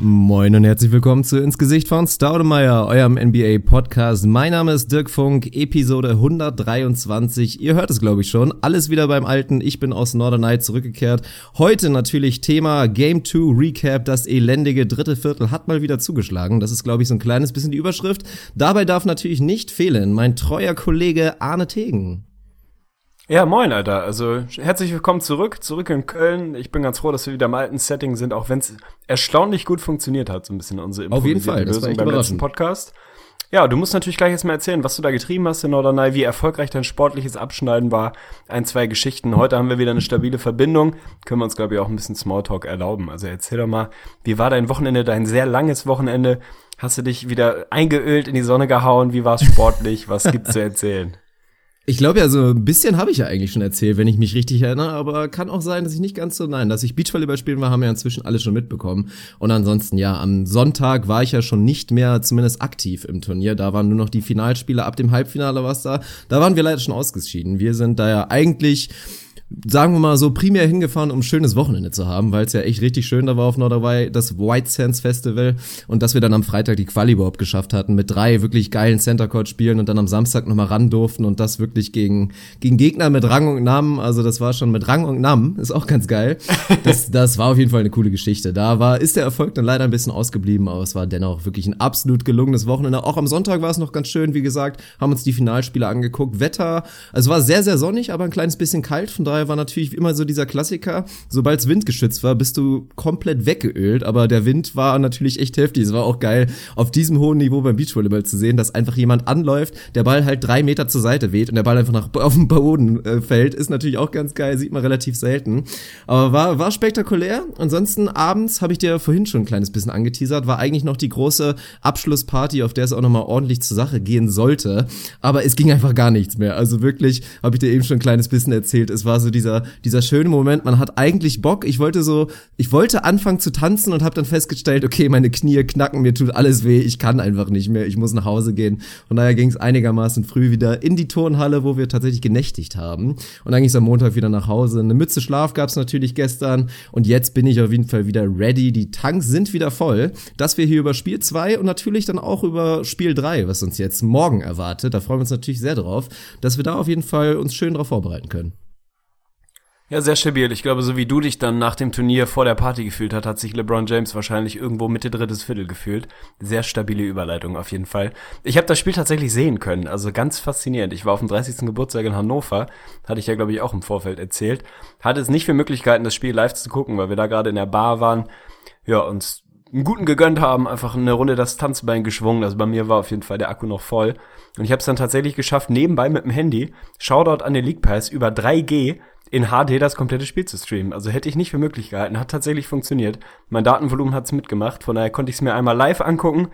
Moin und herzlich willkommen zu Ins Gesicht von Staudemeyer, eurem NBA-Podcast. Mein Name ist Dirk Funk, Episode 123. Ihr hört es, glaube ich, schon. Alles wieder beim Alten. Ich bin aus Norderney zurückgekehrt. Heute natürlich Thema Game 2 Recap. Das elendige dritte Viertel hat mal wieder zugeschlagen. Das ist, glaube ich, so ein kleines bisschen die Überschrift. Dabei darf natürlich nicht fehlen mein treuer Kollege Arne Tegen. Ja, moin, Alter. Also herzlich willkommen zurück, zurück in Köln. Ich bin ganz froh, dass wir wieder im alten Setting sind, auch wenn es erstaunlich gut funktioniert hat, so ein bisschen unsere Auf jeden Fall, das war Lösung beim letzten Podcast. Ja, du musst natürlich gleich jetzt mal erzählen, was du da getrieben hast in Norderney, wie erfolgreich dein sportliches Abschneiden war. Ein, zwei Geschichten. Heute haben wir wieder eine stabile Verbindung. Können wir uns, glaube ich, auch ein bisschen Smalltalk erlauben. Also erzähl doch mal, wie war dein Wochenende, dein sehr langes Wochenende? Hast du dich wieder eingeölt in die Sonne gehauen? Wie war es sportlich? Was gibt's zu erzählen? Ich glaube ja, so ein bisschen habe ich ja eigentlich schon erzählt, wenn ich mich richtig erinnere, aber kann auch sein, dass ich nicht ganz so, nein, dass ich Beachvolleyball spielen war, haben wir inzwischen alle schon mitbekommen. Und ansonsten, ja, am Sonntag war ich ja schon nicht mehr zumindest aktiv im Turnier. Da waren nur noch die Finalspiele ab dem Halbfinale was da. Da waren wir leider schon ausgeschieden. Wir sind da ja eigentlich sagen wir mal so, primär hingefahren, um ein schönes Wochenende zu haben, weil es ja echt richtig schön da war auf Norderney, das White Sands Festival und dass wir dann am Freitag die Quali überhaupt geschafft hatten mit drei wirklich geilen Center Court Spielen und dann am Samstag nochmal ran durften und das wirklich gegen, gegen Gegner mit Rang und Namen, also das war schon mit Rang und Namen, ist auch ganz geil. Das, das war auf jeden Fall eine coole Geschichte. Da war, ist der Erfolg dann leider ein bisschen ausgeblieben, aber es war dennoch wirklich ein absolut gelungenes Wochenende. Auch am Sonntag war es noch ganz schön, wie gesagt, haben uns die Finalspiele angeguckt. Wetter, also war sehr, sehr sonnig, aber ein kleines bisschen kalt, von daher war natürlich immer so dieser Klassiker, sobald es windgeschützt war, bist du komplett weggeölt, aber der Wind war natürlich echt heftig. Es war auch geil, auf diesem hohen Niveau beim Beachvolleyball zu sehen, dass einfach jemand anläuft, der Ball halt drei Meter zur Seite weht und der Ball einfach nach, auf den Boden äh, fällt, ist natürlich auch ganz geil, sieht man relativ selten. Aber war, war spektakulär. Ansonsten abends, habe ich dir vorhin schon ein kleines bisschen angeteasert, war eigentlich noch die große Abschlussparty, auf der es auch nochmal ordentlich zur Sache gehen sollte. Aber es ging einfach gar nichts mehr. Also wirklich, habe ich dir eben schon ein kleines bisschen erzählt, es war so dieser, dieser schöne Moment, man hat eigentlich Bock. Ich wollte so, ich wollte anfangen zu tanzen und habe dann festgestellt, okay, meine Knie knacken, mir tut alles weh, ich kann einfach nicht mehr, ich muss nach Hause gehen. Von daher ging es einigermaßen früh wieder in die Turnhalle, wo wir tatsächlich genächtigt haben. Und dann ging es am Montag wieder nach Hause. Eine Mütze Schlaf gab es natürlich gestern und jetzt bin ich auf jeden Fall wieder ready. Die Tanks sind wieder voll, dass wir hier über Spiel 2 und natürlich dann auch über Spiel 3, was uns jetzt morgen erwartet, da freuen wir uns natürlich sehr drauf, dass wir da auf jeden Fall uns schön drauf vorbereiten können. Ja, sehr stabil. Ich glaube, so wie du dich dann nach dem Turnier vor der Party gefühlt hat, hat sich LeBron James wahrscheinlich irgendwo Mitte drittes Viertel gefühlt. Sehr stabile Überleitung auf jeden Fall. Ich habe das Spiel tatsächlich sehen können, also ganz faszinierend. Ich war auf dem 30. Geburtstag in Hannover, hatte ich ja glaube ich auch im Vorfeld erzählt. Hatte es nicht für Möglichkeiten, das Spiel live zu gucken, weil wir da gerade in der Bar waren. Ja, uns einen guten gegönnt haben, einfach eine Runde das Tanzbein geschwungen. Also bei mir war auf jeden Fall der Akku noch voll. Und ich habe es dann tatsächlich geschafft, nebenbei mit dem Handy, Shoutout an den League Pass, über 3G in HD das komplette Spiel zu streamen. Also hätte ich nicht für möglich gehalten. Hat tatsächlich funktioniert. Mein Datenvolumen hat's mitgemacht. Von daher konnte ich es mir einmal live angucken.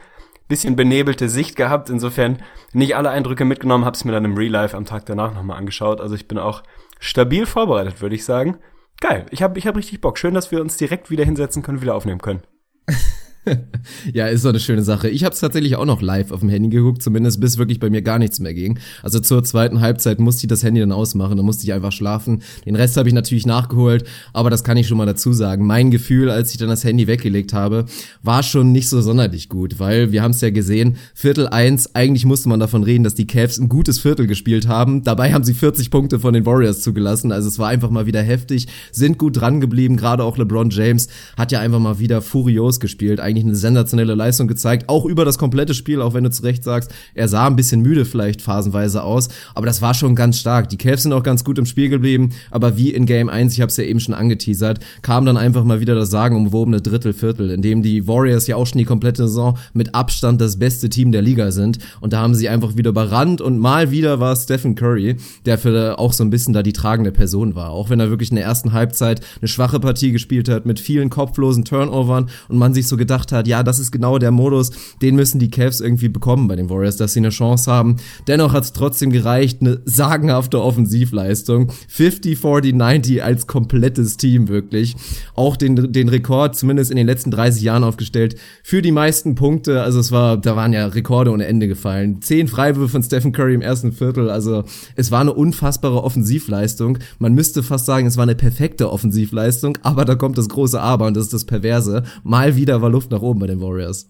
Bisschen benebelte Sicht gehabt. Insofern nicht alle Eindrücke mitgenommen. Hab's mir dann im Real Life am Tag danach nochmal angeschaut. Also ich bin auch stabil vorbereitet, würde ich sagen. Geil. Ich habe ich hab richtig Bock. Schön, dass wir uns direkt wieder hinsetzen können, wieder aufnehmen können. ja, ist so eine schöne Sache. Ich habe es tatsächlich auch noch live auf dem Handy geguckt, zumindest bis wirklich bei mir gar nichts mehr ging. Also zur zweiten Halbzeit musste ich das Handy dann ausmachen, dann musste ich einfach schlafen. Den Rest habe ich natürlich nachgeholt, aber das kann ich schon mal dazu sagen. Mein Gefühl, als ich dann das Handy weggelegt habe, war schon nicht so sonderlich gut, weil wir haben es ja gesehen, Viertel eins, eigentlich musste man davon reden, dass die Cavs ein gutes Viertel gespielt haben. Dabei haben sie 40 Punkte von den Warriors zugelassen, also es war einfach mal wieder heftig, sind gut dran geblieben, gerade auch LeBron James hat ja einfach mal wieder furios gespielt. Eigentlich eigentlich eine sensationelle Leistung gezeigt, auch über das komplette Spiel, auch wenn du zu Recht sagst, er sah ein bisschen müde vielleicht phasenweise aus, aber das war schon ganz stark. Die Cavs sind auch ganz gut im Spiel geblieben, aber wie in Game 1, ich habe es ja eben schon angeteasert, kam dann einfach mal wieder das sagenumwobene Drittel, Viertel, in dem die Warriors ja auch schon die komplette Saison mit Abstand das beste Team der Liga sind. Und da haben sie einfach wieder überrannt und mal wieder war Stephen Curry, der für auch so ein bisschen da die tragende Person war, auch wenn er wirklich in der ersten Halbzeit eine schwache Partie gespielt hat mit vielen kopflosen Turnovern und man sich so gedacht gedacht hat, ja, das ist genau der Modus, den müssen die Cavs irgendwie bekommen bei den Warriors, dass sie eine Chance haben. Dennoch hat es trotzdem gereicht, eine sagenhafte Offensivleistung. 50, 40, 90 als komplettes Team wirklich. Auch den, den Rekord, zumindest in den letzten 30 Jahren aufgestellt, für die meisten Punkte. Also es war, da waren ja Rekorde ohne Ende gefallen. Zehn Freiwürfe von Stephen Curry im ersten Viertel. Also es war eine unfassbare Offensivleistung. Man müsste fast sagen, es war eine perfekte Offensivleistung, aber da kommt das große Aber und das ist das Perverse. Mal wieder war Luft nach oben bei den Warriors.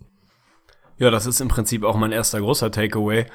Ja, das ist im Prinzip auch mein erster großer Takeaway.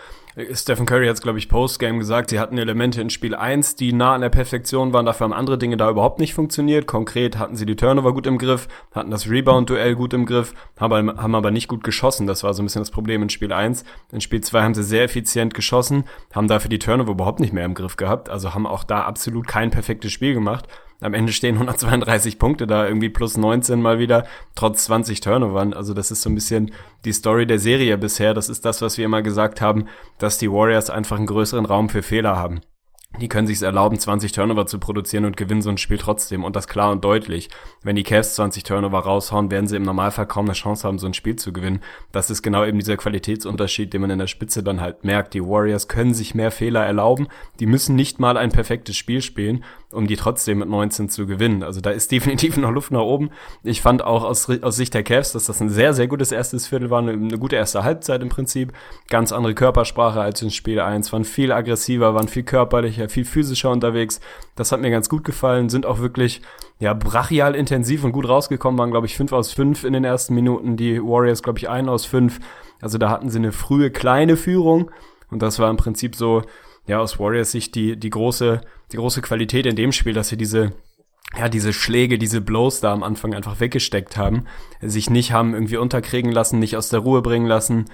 Stephen Curry hat es, glaube ich, Postgame gesagt, sie hatten Elemente in Spiel 1, die nah an der Perfektion waren, dafür haben andere Dinge da überhaupt nicht funktioniert. Konkret hatten sie die Turnover gut im Griff, hatten das Rebound-Duell gut im Griff, haben, haben aber nicht gut geschossen. Das war so ein bisschen das Problem in Spiel 1. In Spiel 2 haben sie sehr effizient geschossen, haben dafür die Turnover überhaupt nicht mehr im Griff gehabt, also haben auch da absolut kein perfektes Spiel gemacht. Am Ende stehen 132 Punkte da, irgendwie plus 19 mal wieder, trotz 20 Turnovern. Also das ist so ein bisschen die Story der Serie bisher. Das ist das, was wir immer gesagt haben, dass die Warriors einfach einen größeren Raum für Fehler haben die können sich erlauben, 20 Turnover zu produzieren und gewinnen so ein Spiel trotzdem. Und das klar und deutlich. Wenn die Cavs 20 Turnover raushauen, werden sie im Normalfall kaum eine Chance haben, so ein Spiel zu gewinnen. Das ist genau eben dieser Qualitätsunterschied, den man in der Spitze dann halt merkt. Die Warriors können sich mehr Fehler erlauben. Die müssen nicht mal ein perfektes Spiel spielen, um die trotzdem mit 19 zu gewinnen. Also da ist definitiv noch Luft nach oben. Ich fand auch aus, aus Sicht der Cavs, dass das ein sehr, sehr gutes erstes Viertel war. Eine, eine gute erste Halbzeit im Prinzip. Ganz andere Körpersprache als in Spiel 1. Waren viel aggressiver, waren viel körperlicher, viel physischer unterwegs. Das hat mir ganz gut gefallen, sind auch wirklich ja brachial intensiv und gut rausgekommen, waren glaube ich 5 aus 5 in den ersten Minuten, die Warriors glaube ich 1 aus 5. Also da hatten sie eine frühe kleine Führung und das war im Prinzip so ja aus Warriors Sicht die die große die große Qualität in dem Spiel, dass sie diese ja, diese Schläge, diese Blows da am Anfang einfach weggesteckt haben, sich nicht haben irgendwie unterkriegen lassen, nicht aus der Ruhe bringen lassen,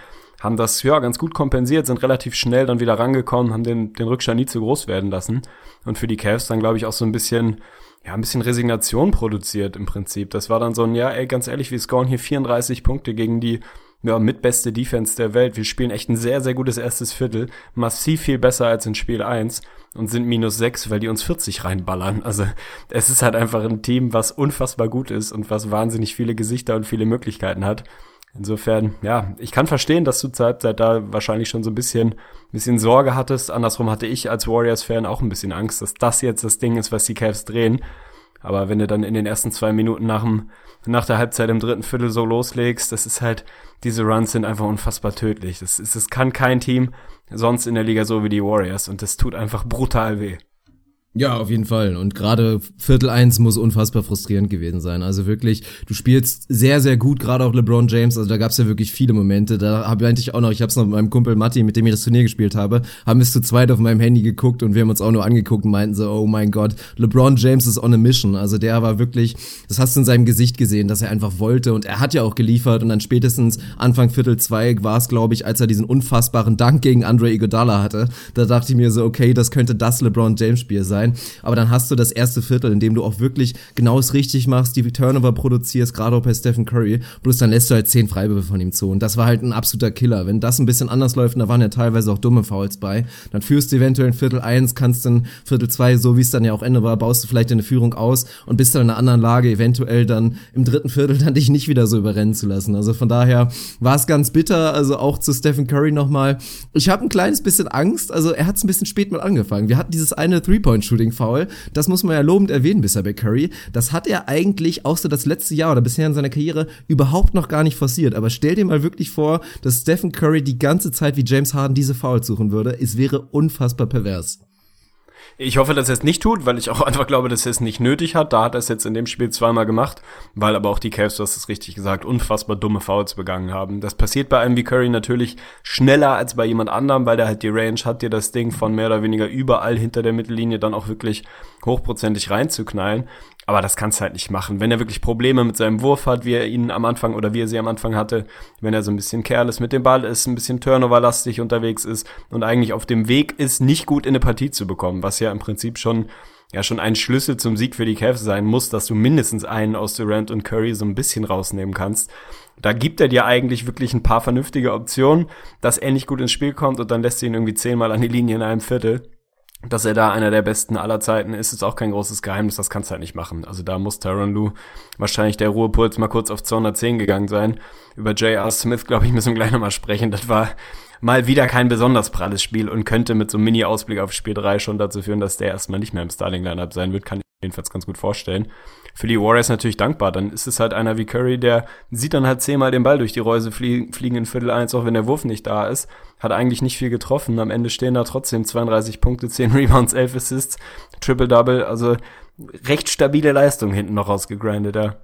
haben das ja ganz gut kompensiert, sind relativ schnell dann wieder rangekommen, haben den, den Rückstand nie zu groß werden lassen. Und für die Cavs dann, glaube ich, auch so ein bisschen, ja, ein bisschen Resignation produziert im Prinzip. Das war dann so ein, ja, ey, ganz ehrlich, wir scoren hier 34 Punkte gegen die ja, mitbeste Defense der Welt. Wir spielen echt ein sehr, sehr gutes erstes Viertel. Massiv viel besser als in Spiel 1 und sind minus 6, weil die uns 40 reinballern. Also es ist halt einfach ein Team, was unfassbar gut ist und was wahnsinnig viele Gesichter und viele Möglichkeiten hat. Insofern, ja, ich kann verstehen, dass du seit, seit da wahrscheinlich schon so ein bisschen, bisschen Sorge hattest. Andersrum hatte ich als Warriors-Fan auch ein bisschen Angst, dass das jetzt das Ding ist, was die Cavs drehen. Aber wenn du dann in den ersten zwei Minuten nach, dem, nach der Halbzeit im dritten Viertel so loslegst, das ist halt, diese Runs sind einfach unfassbar tödlich. Das, ist, das kann kein Team sonst in der Liga so wie die Warriors und das tut einfach brutal weh. Ja, auf jeden Fall. Und gerade Viertel eins muss unfassbar frustrierend gewesen sein. Also wirklich, du spielst sehr, sehr gut, gerade auch LeBron James. Also da gab's ja wirklich viele Momente. Da habe ich auch noch, ich habe es noch mit meinem Kumpel Matti, mit dem ich das Turnier gespielt habe, haben wir zu zweit auf meinem Handy geguckt und wir haben uns auch nur angeguckt und meinten so, oh mein Gott, LeBron James ist on a mission. Also der war wirklich, das hast du in seinem Gesicht gesehen, dass er einfach wollte und er hat ja auch geliefert und dann spätestens Anfang Viertel zwei war es, glaube ich, als er diesen unfassbaren Dank gegen Andre Iguodala hatte. Da dachte ich mir so, okay, das könnte das LeBron James Spiel sein sein. Aber dann hast du das erste Viertel, in dem du auch wirklich genau es richtig machst, die Turnover produzierst, gerade auch bei Stephen Curry. Bloß dann lässt du halt zehn Freiwürfe von ihm zu. Und das war halt ein absoluter Killer. Wenn das ein bisschen anders läuft, und da waren ja teilweise auch dumme Fouls bei, dann führst du eventuell in Viertel eins, kannst dann Viertel zwei, so wie es dann ja auch Ende war, baust du vielleicht eine Führung aus und bist dann in einer anderen Lage, eventuell dann im dritten Viertel dann dich nicht wieder so überrennen zu lassen. Also von daher war es ganz bitter, also auch zu Stephen Curry nochmal. Ich habe ein kleines bisschen Angst, also er hat es ein bisschen spät mit angefangen. Wir hatten dieses eine Three-Point-Shooting-Foul Foul. Das muss man ja lobend erwähnen bisher bei Curry. Das hat er eigentlich so das letzte Jahr oder bisher in seiner Karriere überhaupt noch gar nicht forciert. Aber stell dir mal wirklich vor, dass Stephen Curry die ganze Zeit wie James Harden diese Fouls suchen würde. Es wäre unfassbar pervers. Ich hoffe, dass er es nicht tut, weil ich auch einfach glaube, dass er es nicht nötig hat. Da hat er es jetzt in dem Spiel zweimal gemacht, weil aber auch die Cavs, du hast es richtig gesagt, unfassbar dumme Fouls begangen haben. Das passiert bei einem wie Curry natürlich schneller als bei jemand anderem, weil der halt die Range hat, dir das Ding von mehr oder weniger überall hinter der Mittellinie dann auch wirklich hochprozentig reinzuknallen. Aber das kannst du halt nicht machen. Wenn er wirklich Probleme mit seinem Wurf hat, wie er ihn am Anfang oder wie er sie am Anfang hatte, wenn er so ein bisschen careless mit dem Ball ist, ein bisschen turnoverlastig unterwegs ist und eigentlich auf dem Weg ist, nicht gut in eine Partie zu bekommen, was ja im Prinzip schon ja schon ein Schlüssel zum Sieg für die Cavs sein muss, dass du mindestens einen aus Durant und Curry so ein bisschen rausnehmen kannst. Da gibt er dir eigentlich wirklich ein paar vernünftige Optionen, dass er nicht gut ins Spiel kommt und dann lässt du ihn irgendwie zehnmal an die Linie in einem Viertel. Dass er da einer der besten aller Zeiten ist, ist auch kein großes Geheimnis, das kannst du halt nicht machen. Also da muss Tyron Lue wahrscheinlich der Ruhepuls mal kurz auf 210 gegangen sein. Über J.R. Smith, glaube ich, müssen wir gleich nochmal sprechen. Das war mal wieder kein besonders pralles Spiel und könnte mit so einem Mini-Ausblick auf Spiel 3 schon dazu führen, dass der erstmal nicht mehr im Starting-Lineup sein wird, kann jedenfalls ganz gut vorstellen. Für die Warriors natürlich dankbar, dann ist es halt einer wie Curry, der sieht dann halt zehnmal den Ball durch die Reuse fliegen, fliegen in Viertel eins, auch wenn der Wurf nicht da ist, hat eigentlich nicht viel getroffen, am Ende stehen da trotzdem 32 Punkte, 10 Rebounds, 11 Assists, Triple-Double, also recht stabile Leistung hinten noch rausgegrindet, ja.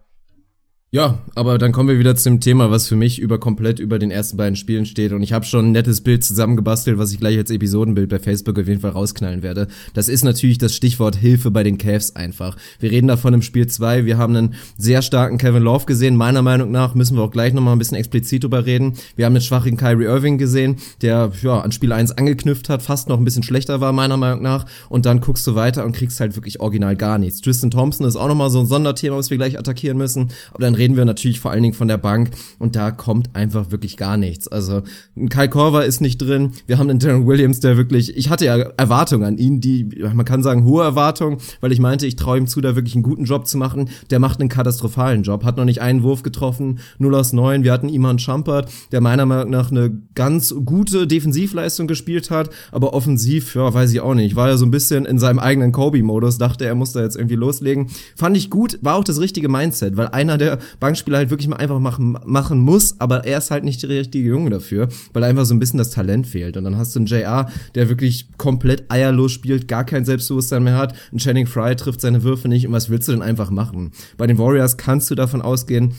Ja, aber dann kommen wir wieder zum Thema, was für mich über komplett über den ersten beiden Spielen steht. Und ich habe schon ein nettes Bild zusammengebastelt, was ich gleich als Episodenbild bei Facebook auf jeden Fall rausknallen werde. Das ist natürlich das Stichwort Hilfe bei den Cavs einfach. Wir reden davon im Spiel zwei. Wir haben einen sehr starken Kevin Love gesehen. Meiner Meinung nach müssen wir auch gleich nochmal ein bisschen explizit drüber reden. Wir haben einen schwachen Kyrie Irving gesehen, der ja an Spiel eins angeknüpft hat, fast noch ein bisschen schlechter war, meiner Meinung nach. Und dann guckst du weiter und kriegst halt wirklich original gar nichts. Tristan Thompson ist auch nochmal so ein Sonderthema, was wir gleich attackieren müssen. Aber dann reden wir natürlich vor allen Dingen von der Bank und da kommt einfach wirklich gar nichts. Also Kai Korver ist nicht drin. Wir haben einen Darren Williams, der wirklich, ich hatte ja Erwartungen an ihn, die, man kann sagen, hohe Erwartungen, weil ich meinte, ich traue ihm zu, da wirklich einen guten Job zu machen. Der macht einen katastrophalen Job, hat noch nicht einen Wurf getroffen, 0 aus 9. Wir hatten Iman Schampert, der meiner Meinung nach eine ganz gute Defensivleistung gespielt hat, aber offensiv, ja, weiß ich auch nicht. War ja so ein bisschen in seinem eigenen Kobe-Modus, dachte, er muss da jetzt irgendwie loslegen. Fand ich gut, war auch das richtige Mindset, weil einer der Bankspieler Spieler halt wirklich mal einfach machen, machen muss, aber er ist halt nicht der richtige Junge dafür, weil einfach so ein bisschen das Talent fehlt. Und dann hast du einen JR, der wirklich komplett eierlos spielt, gar kein Selbstbewusstsein mehr hat. Ein Channing Fry trifft seine Würfe nicht. Und was willst du denn einfach machen? Bei den Warriors kannst du davon ausgehen,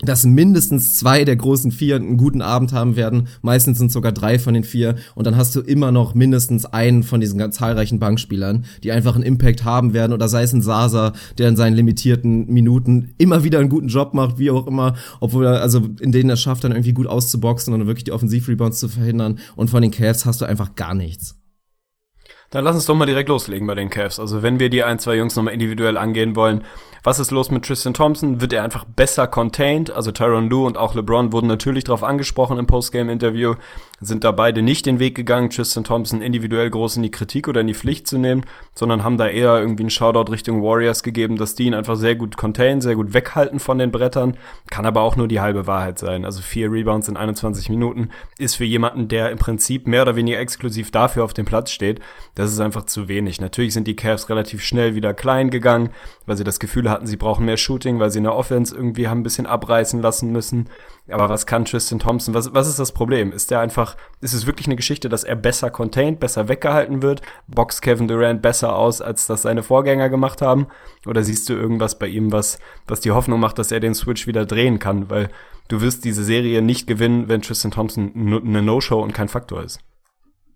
dass mindestens zwei der großen vier einen guten Abend haben werden. Meistens sind sogar drei von den vier. Und dann hast du immer noch mindestens einen von diesen ganz zahlreichen Bankspielern, die einfach einen Impact haben werden. Oder sei es ein Sasa, der in seinen limitierten Minuten immer wieder einen guten Job macht, wie auch immer. Obwohl er, also in denen er schafft, dann irgendwie gut auszuboxen und wirklich die Offensivrebounds zu verhindern. Und von den Cavs hast du einfach gar nichts. Dann lass uns doch mal direkt loslegen bei den Cavs. Also wenn wir die ein, zwei Jungs nochmal individuell angehen wollen, was ist los mit Tristan Thompson? Wird er einfach besser contained? Also Tyron Lue und auch LeBron wurden natürlich darauf angesprochen im Postgame-Interview, sind da beide nicht den Weg gegangen, Tristan Thompson individuell groß in die Kritik oder in die Pflicht zu nehmen, sondern haben da eher irgendwie einen Shoutout Richtung Warriors gegeben, dass die ihn einfach sehr gut containen, sehr gut weghalten von den Brettern. Kann aber auch nur die halbe Wahrheit sein. Also vier Rebounds in 21 Minuten ist für jemanden, der im Prinzip mehr oder weniger exklusiv dafür auf dem Platz steht, das ist einfach zu wenig. Natürlich sind die Cavs relativ schnell wieder klein gegangen, weil sie das Gefühl hatten, sie brauchen mehr Shooting, weil sie in der Offense irgendwie haben ein bisschen abreißen lassen müssen. Aber was kann Tristan Thompson? Was, was ist das Problem? Ist der einfach, ist es wirklich eine Geschichte, dass er besser contained, besser weggehalten wird? Box Kevin Durant besser aus, als das seine Vorgänger gemacht haben? Oder siehst du irgendwas bei ihm, was, was die Hoffnung macht, dass er den Switch wieder drehen kann? Weil du wirst diese Serie nicht gewinnen, wenn Tristan Thompson eine No-Show und kein Faktor ist.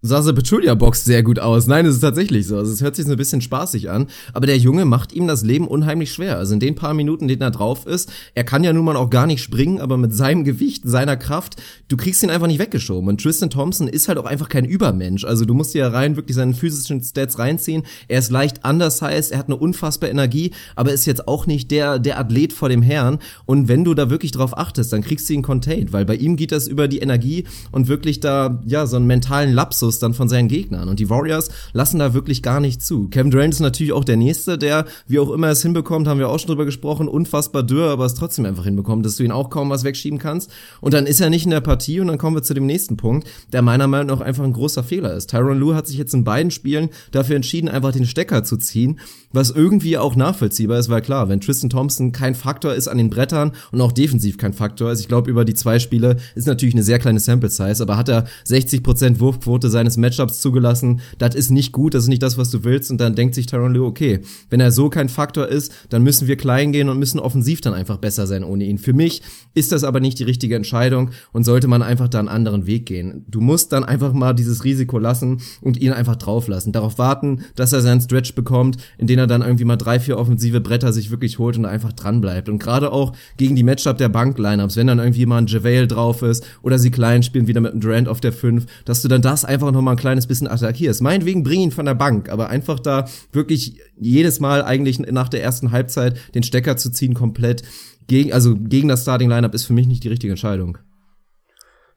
Sase Petulia boxt sehr gut aus. Nein, es ist tatsächlich so. Also es hört sich so ein bisschen spaßig an. Aber der Junge macht ihm das Leben unheimlich schwer. Also in den paar Minuten, in denen er drauf ist, er kann ja nun mal auch gar nicht springen, aber mit seinem Gewicht, seiner Kraft, du kriegst ihn einfach nicht weggeschoben. Und Tristan Thompson ist halt auch einfach kein Übermensch. Also du musst dir rein wirklich seine physischen Stats reinziehen. Er ist leicht anders heißt, er hat eine unfassbare Energie, aber ist jetzt auch nicht der, der Athlet vor dem Herrn. Und wenn du da wirklich drauf achtest, dann kriegst du ihn contained, weil bei ihm geht das über die Energie und wirklich da, ja, so einen mentalen Lapsus Einfluss dann von seinen Gegnern. Und die Warriors lassen da wirklich gar nicht zu. Kevin Durant ist natürlich auch der Nächste, der, wie auch immer es hinbekommt, haben wir auch schon drüber gesprochen, unfassbar dürr, aber es trotzdem einfach hinbekommt, dass du ihn auch kaum was wegschieben kannst. Und dann ist er nicht in der Partie und dann kommen wir zu dem nächsten Punkt, der meiner Meinung nach einfach ein großer Fehler ist. Tyron Lue hat sich jetzt in beiden Spielen dafür entschieden, einfach den Stecker zu ziehen, was irgendwie auch nachvollziehbar ist, weil klar, wenn Tristan Thompson kein Faktor ist an den Brettern und auch defensiv kein Faktor ist, ich glaube, über die zwei Spiele ist natürlich eine sehr kleine Sample Size, aber hat er 60% Wurfquote seines Matchups zugelassen, das ist nicht gut, das ist nicht das, was du willst und dann denkt sich Tyron Lue, okay, wenn er so kein Faktor ist, dann müssen wir klein gehen und müssen offensiv dann einfach besser sein ohne ihn. Für mich ist das aber nicht die richtige Entscheidung und sollte man einfach da einen anderen Weg gehen. Du musst dann einfach mal dieses Risiko lassen und ihn einfach drauf lassen, darauf warten, dass er seinen Stretch bekommt, in den er dann irgendwie mal drei, vier offensive Bretter sich wirklich holt und einfach dran bleibt. Und gerade auch gegen die Matchup der Bank-Lineups, wenn dann irgendwie mal ein JaVale drauf ist oder sie klein spielen wieder mit einem Durant auf der 5, dass du dann das einfach noch mal ein kleines bisschen attackierst. Meinetwegen bring ihn von der Bank, aber einfach da wirklich jedes Mal eigentlich nach der ersten Halbzeit den Stecker zu ziehen komplett gegen, also gegen das Starting Lineup ist für mich nicht die richtige Entscheidung.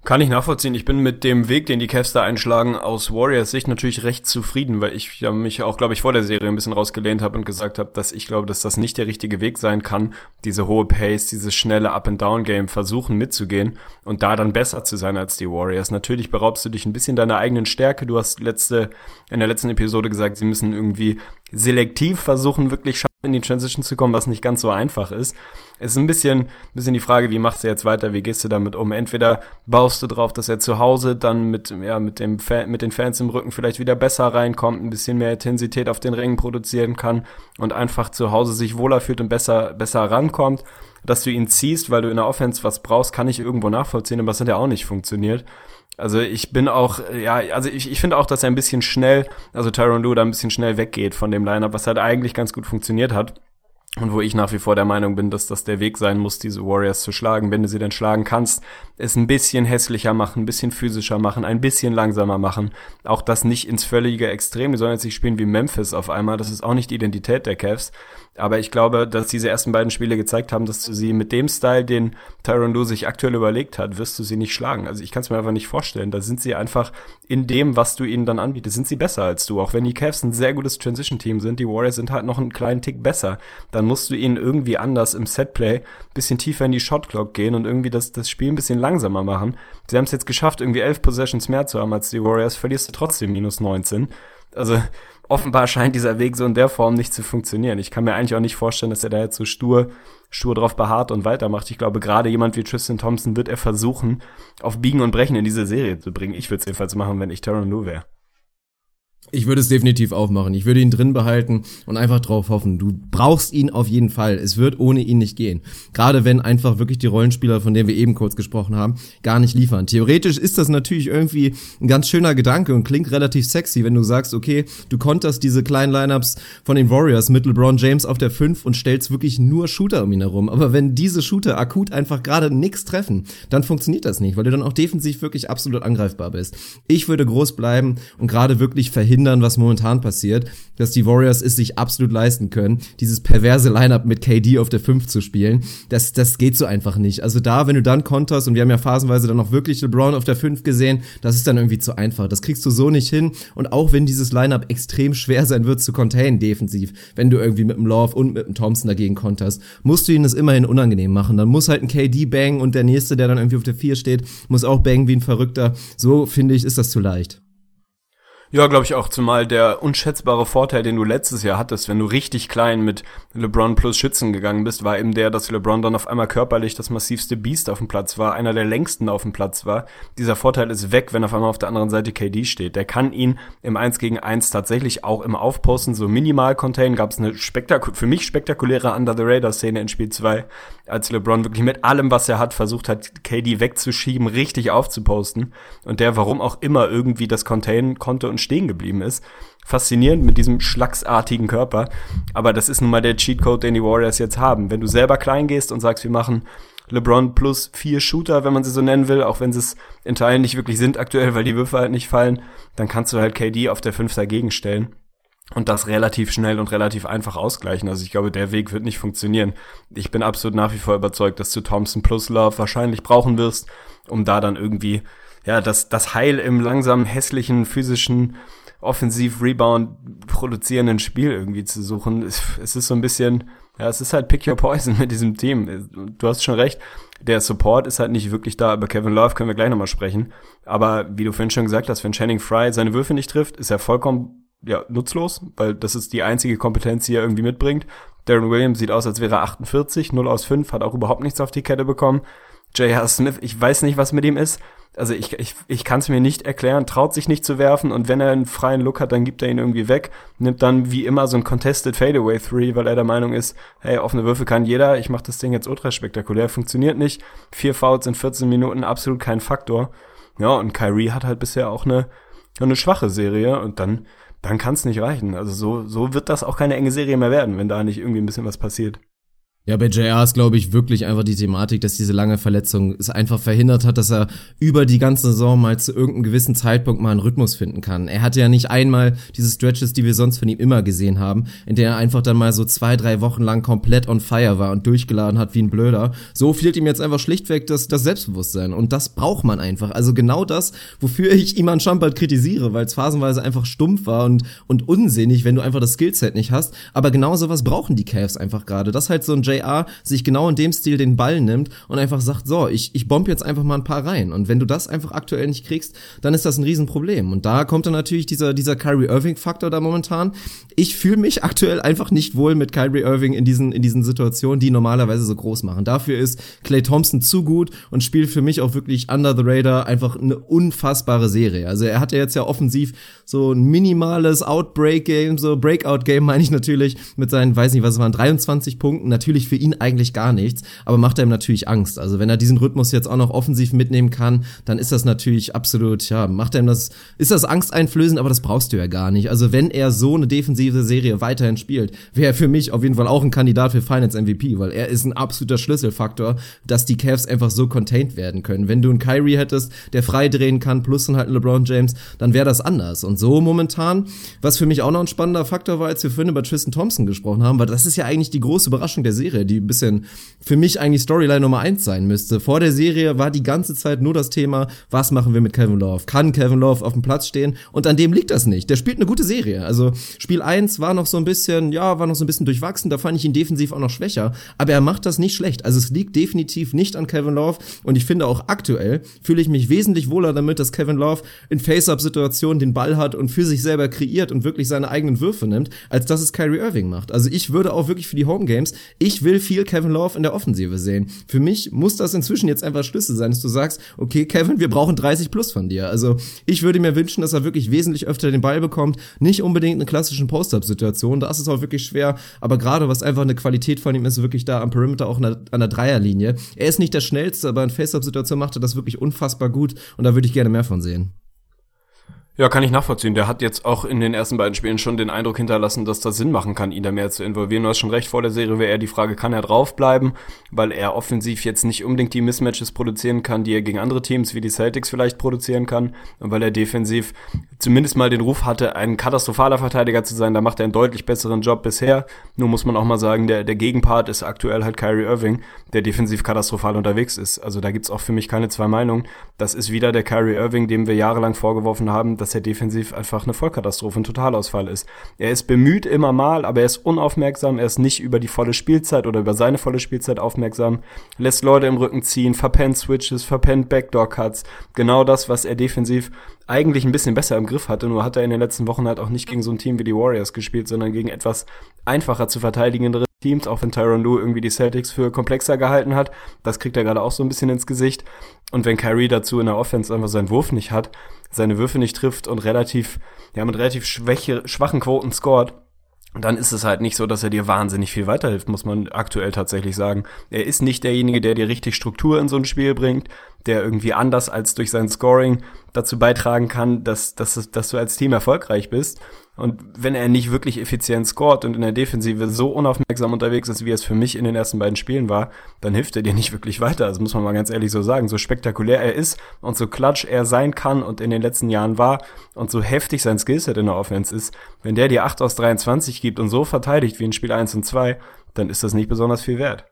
Kann ich nachvollziehen. Ich bin mit dem Weg, den die Cavs da einschlagen, aus Warriors Sicht natürlich recht zufrieden, weil ich ja mich auch, glaube ich, vor der Serie ein bisschen rausgelehnt habe und gesagt habe, dass ich glaube, dass das nicht der richtige Weg sein kann, diese hohe Pace, dieses schnelle Up-and-Down-Game versuchen mitzugehen und da dann besser zu sein als die Warriors. Natürlich beraubst du dich ein bisschen deiner eigenen Stärke. Du hast letzte, in der letzten Episode gesagt, sie müssen irgendwie selektiv versuchen, wirklich in die Transition zu kommen, was nicht ganz so einfach ist. Es ist ein bisschen, bisschen die Frage, wie machst du jetzt weiter, wie gehst du damit um? Entweder baust du drauf, dass er zu Hause dann mit, ja, mit dem Fan, mit den Fans im Rücken vielleicht wieder besser reinkommt, ein bisschen mehr Intensität auf den Ringen produzieren kann und einfach zu Hause sich wohler fühlt und besser, besser rankommt. Dass du ihn ziehst, weil du in der Offense was brauchst, kann ich irgendwo nachvollziehen, aber es hat ja auch nicht funktioniert. Also ich bin auch, ja, also ich, ich finde auch, dass er ein bisschen schnell, also Tyron Lue da ein bisschen schnell weggeht von dem Lineup, was halt eigentlich ganz gut funktioniert hat. Und wo ich nach wie vor der Meinung bin, dass das der Weg sein muss, diese Warriors zu schlagen, wenn du sie denn schlagen kannst, es ein bisschen hässlicher machen, ein bisschen physischer machen, ein bisschen langsamer machen. Auch das nicht ins völlige Extrem, die sollen jetzt nicht spielen wie Memphis auf einmal, das ist auch nicht die Identität der Cavs. Aber ich glaube, dass diese ersten beiden Spiele gezeigt haben, dass du sie mit dem Style, den Tyron Lue sich aktuell überlegt hat, wirst du sie nicht schlagen. Also ich kann es mir einfach nicht vorstellen. Da sind sie einfach in dem, was du ihnen dann anbietest, sind sie besser als du. Auch wenn die Cavs ein sehr gutes Transition-Team sind, die Warriors sind halt noch einen kleinen Tick besser. Dann musst du ihnen irgendwie anders im Setplay bisschen tiefer in die Shotclock gehen und irgendwie das, das Spiel ein bisschen langsamer machen. Sie haben es jetzt geschafft, irgendwie elf Possessions mehr zu haben als die Warriors, verlierst du trotzdem minus 19. Also offenbar scheint dieser Weg so in der Form nicht zu funktionieren. Ich kann mir eigentlich auch nicht vorstellen, dass er da jetzt so stur, stur drauf beharrt und weitermacht. Ich glaube, gerade jemand wie Tristan Thompson wird er versuchen, auf Biegen und Brechen in diese Serie zu bringen. Ich würde es jedenfalls machen, wenn ich Tyron Lue wäre. Ich würde es definitiv aufmachen. Ich würde ihn drin behalten und einfach drauf hoffen. Du brauchst ihn auf jeden Fall. Es wird ohne ihn nicht gehen. Gerade wenn einfach wirklich die Rollenspieler, von denen wir eben kurz gesprochen haben, gar nicht liefern. Theoretisch ist das natürlich irgendwie ein ganz schöner Gedanke und klingt relativ sexy, wenn du sagst, okay, du konterst diese kleinen Lineups von den Warriors mit LeBron James auf der 5 und stellst wirklich nur Shooter um ihn herum. Aber wenn diese Shooter akut einfach gerade nichts treffen, dann funktioniert das nicht, weil du dann auch defensiv wirklich absolut angreifbar bist. Ich würde groß bleiben und gerade wirklich verhindern, verhindern, was momentan passiert, dass die Warriors es sich absolut leisten können, dieses perverse Lineup mit KD auf der 5 zu spielen. Das, das geht so einfach nicht. Also da, wenn du dann konterst, und wir haben ja phasenweise dann auch wirklich LeBron auf der 5 gesehen, das ist dann irgendwie zu einfach. Das kriegst du so nicht hin. Und auch wenn dieses Lineup extrem schwer sein wird zu containen defensiv, wenn du irgendwie mit dem Love und mit dem Thompson dagegen konterst, musst du ihnen das immerhin unangenehm machen. Dann muss halt ein KD bang und der nächste, der dann irgendwie auf der 4 steht, muss auch bang wie ein Verrückter. So finde ich, ist das zu leicht. Ja, glaube ich auch. Zumal der unschätzbare Vorteil, den du letztes Jahr hattest, wenn du richtig klein mit LeBron plus Schützen gegangen bist, war eben der, dass LeBron dann auf einmal körperlich das massivste Biest auf dem Platz war, einer der längsten auf dem Platz war. Dieser Vorteil ist weg, wenn auf einmal auf der anderen Seite KD steht. Der kann ihn im 1 gegen 1 tatsächlich auch im Aufposten so minimal containen. Gab es eine spektakul für mich spektakuläre Under the Radar Szene in Spiel 2, als LeBron wirklich mit allem, was er hat, versucht hat, KD wegzuschieben, richtig aufzuposten. Und der, warum auch immer, irgendwie das containen konnte und stehen geblieben ist. Faszinierend mit diesem schlagsartigen Körper. Aber das ist nun mal der Cheatcode, den die Warriors jetzt haben. Wenn du selber klein gehst und sagst, wir machen LeBron plus vier Shooter, wenn man sie so nennen will, auch wenn sie es in Teilen nicht wirklich sind aktuell, weil die Würfe halt nicht fallen, dann kannst du halt KD auf der 5 dagegen stellen und das relativ schnell und relativ einfach ausgleichen. Also ich glaube, der Weg wird nicht funktionieren. Ich bin absolut nach wie vor überzeugt, dass du Thompson plus Love wahrscheinlich brauchen wirst, um da dann irgendwie ja, das, das Heil im langsamen, hässlichen, physischen, offensiv-Rebound produzierenden Spiel irgendwie zu suchen. Es, es ist so ein bisschen, ja, es ist halt Pick Your Poison mit diesem Team. Du hast schon recht, der Support ist halt nicht wirklich da. Über Kevin Love können wir gleich nochmal sprechen. Aber wie du vorhin schon gesagt hast, wenn Channing Fry seine Würfe nicht trifft, ist er vollkommen ja, nutzlos, weil das ist die einzige Kompetenz, die er irgendwie mitbringt. Darren Williams sieht aus, als wäre er 48, 0 aus 5, hat auch überhaupt nichts auf die Kette bekommen. J.R. Smith, ich weiß nicht, was mit ihm ist. Also ich, ich, ich kann es mir nicht erklären, traut sich nicht zu werfen und wenn er einen freien Look hat, dann gibt er ihn irgendwie weg, nimmt dann wie immer so ein Contested Fadeaway Three, weil er der Meinung ist, hey, offene Würfe kann jeder, ich mache das Ding jetzt ultra spektakulär, funktioniert nicht. Vier Fouls in 14 Minuten, absolut kein Faktor. Ja, und Kyrie hat halt bisher auch eine, eine schwache Serie und dann, dann kann es nicht reichen. Also so, so wird das auch keine enge Serie mehr werden, wenn da nicht irgendwie ein bisschen was passiert. Ja, bei JR ist, glaube ich, wirklich einfach die Thematik, dass diese lange Verletzung es einfach verhindert hat, dass er über die ganze Saison mal zu irgendeinem gewissen Zeitpunkt mal einen Rhythmus finden kann. Er hatte ja nicht einmal diese Stretches, die wir sonst von ihm immer gesehen haben, in der er einfach dann mal so zwei, drei Wochen lang komplett on fire war und durchgeladen hat wie ein Blöder. So fehlt ihm jetzt einfach schlichtweg das, das Selbstbewusstsein. Und das braucht man einfach. Also genau das, wofür ich Iman Champert kritisiere, weil es phasenweise einfach stumpf war und, und unsinnig, wenn du einfach das Skillset nicht hast. Aber genau sowas brauchen die Cavs einfach gerade. Das halt so ein JR sich genau in dem Stil den Ball nimmt und einfach sagt, so, ich, ich bomb jetzt einfach mal ein paar rein. Und wenn du das einfach aktuell nicht kriegst, dann ist das ein Riesenproblem. Und da kommt dann natürlich dieser, dieser Kyrie Irving-Faktor da momentan. Ich fühle mich aktuell einfach nicht wohl mit Kyrie Irving in diesen, in diesen Situationen, die normalerweise so groß machen. Dafür ist Clay Thompson zu gut und spielt für mich auch wirklich under the radar einfach eine unfassbare Serie. Also er hat ja jetzt ja offensiv so ein minimales Outbreak-Game, so Breakout-Game meine ich natürlich, mit seinen, weiß nicht, was es waren, 23 Punkten. Natürlich für ihn eigentlich gar nichts, aber macht einem natürlich Angst. Also wenn er diesen Rhythmus jetzt auch noch offensiv mitnehmen kann, dann ist das natürlich absolut, ja, macht einem das, ist das angsteinflößend, aber das brauchst du ja gar nicht. Also wenn er so eine defensive Serie weiterhin spielt, wäre er für mich auf jeden Fall auch ein Kandidat für Finance MVP, weil er ist ein absoluter Schlüsselfaktor, dass die Cavs einfach so contained werden können. Wenn du einen Kyrie hättest, der frei drehen kann, plus dann halt LeBron James, dann wäre das anders. Und so momentan, was für mich auch noch ein spannender Faktor war, als wir vorhin über Tristan Thompson gesprochen haben, weil das ist ja eigentlich die große Überraschung der Serie, die ein bisschen für mich eigentlich Storyline Nummer eins sein müsste. Vor der Serie war die ganze Zeit nur das Thema, was machen wir mit Kevin Love? Kann Kevin Love auf dem Platz stehen? Und an dem liegt das nicht. Der spielt eine gute Serie. Also Spiel 1 war noch so ein bisschen, ja, war noch so ein bisschen durchwachsen, da fand ich ihn defensiv auch noch schwächer, aber er macht das nicht schlecht. Also es liegt definitiv nicht an Kevin Love und ich finde auch aktuell fühle ich mich wesentlich wohler damit, dass Kevin Love in Face-Up-Situationen den Ball hat und für sich selber kreiert und wirklich seine eigenen Würfe nimmt, als dass es Kyrie Irving macht. Also ich würde auch wirklich für die Home Games, ich will viel Kevin Love in der Offensive sehen. Für mich muss das inzwischen jetzt einfach Schlüssel sein, dass du sagst, okay, Kevin, wir brauchen 30 plus von dir. Also ich würde mir wünschen, dass er wirklich wesentlich öfter den Ball bekommt, nicht unbedingt in klassischen Post-Up-Situationen, das ist auch wirklich schwer, aber gerade was einfach eine Qualität von ihm ist, wirklich da am Perimeter auch an der Dreierlinie. Er ist nicht der schnellste, aber in Face-Up-Situationen macht er das wirklich unfassbar gut und da würde ich gerne mehr von sehen. Ja, kann ich nachvollziehen. Der hat jetzt auch in den ersten beiden Spielen schon den Eindruck hinterlassen, dass das Sinn machen kann, ihn da mehr zu involvieren. Du hast schon recht, vor der Serie wäre eher die Frage, kann er draufbleiben, weil er offensiv jetzt nicht unbedingt die Mismatches produzieren kann, die er gegen andere Teams wie die Celtics vielleicht produzieren kann, und weil er defensiv zumindest mal den Ruf hatte, ein katastrophaler Verteidiger zu sein. Da macht er einen deutlich besseren Job bisher. Nur muss man auch mal sagen, der, der Gegenpart ist aktuell halt Kyrie Irving, der defensiv katastrophal unterwegs ist. Also da gibt's auch für mich keine zwei Meinungen. Das ist wieder der Kyrie Irving, dem wir jahrelang vorgeworfen haben, dass er defensiv einfach eine Vollkatastrophe, ein Totalausfall ist. Er ist bemüht immer mal, aber er ist unaufmerksam, er ist nicht über die volle Spielzeit oder über seine volle Spielzeit aufmerksam, lässt Leute im Rücken ziehen, verpennt Switches, verpennt Backdoor-Cuts. Genau das, was er defensiv eigentlich ein bisschen besser im Griff hatte, nur hat er in den letzten Wochen halt auch nicht gegen so ein Team wie die Warriors gespielt, sondern gegen etwas einfacher zu verteidigendere Teams, auch wenn Tyron Lue irgendwie die Celtics für komplexer gehalten hat. Das kriegt er gerade auch so ein bisschen ins Gesicht. Und wenn Kyrie dazu in der Offense einfach seinen Wurf nicht hat, seine Würfe nicht trifft und relativ, ja, mit relativ schwäche, schwachen Quoten scored, dann ist es halt nicht so, dass er dir wahnsinnig viel weiterhilft, muss man aktuell tatsächlich sagen. Er ist nicht derjenige, der dir richtig Struktur in so ein Spiel bringt, der irgendwie anders als durch sein Scoring dazu beitragen kann, dass, dass, dass du als Team erfolgreich bist. Und wenn er nicht wirklich effizient scoret und in der Defensive so unaufmerksam unterwegs ist, wie es für mich in den ersten beiden Spielen war, dann hilft er dir nicht wirklich weiter. Das muss man mal ganz ehrlich so sagen. So spektakulär er ist und so klatsch er sein kann und in den letzten Jahren war und so heftig sein Skillset in der Offense ist, wenn der dir 8 aus 23 gibt und so verteidigt wie in Spiel 1 und 2, dann ist das nicht besonders viel wert.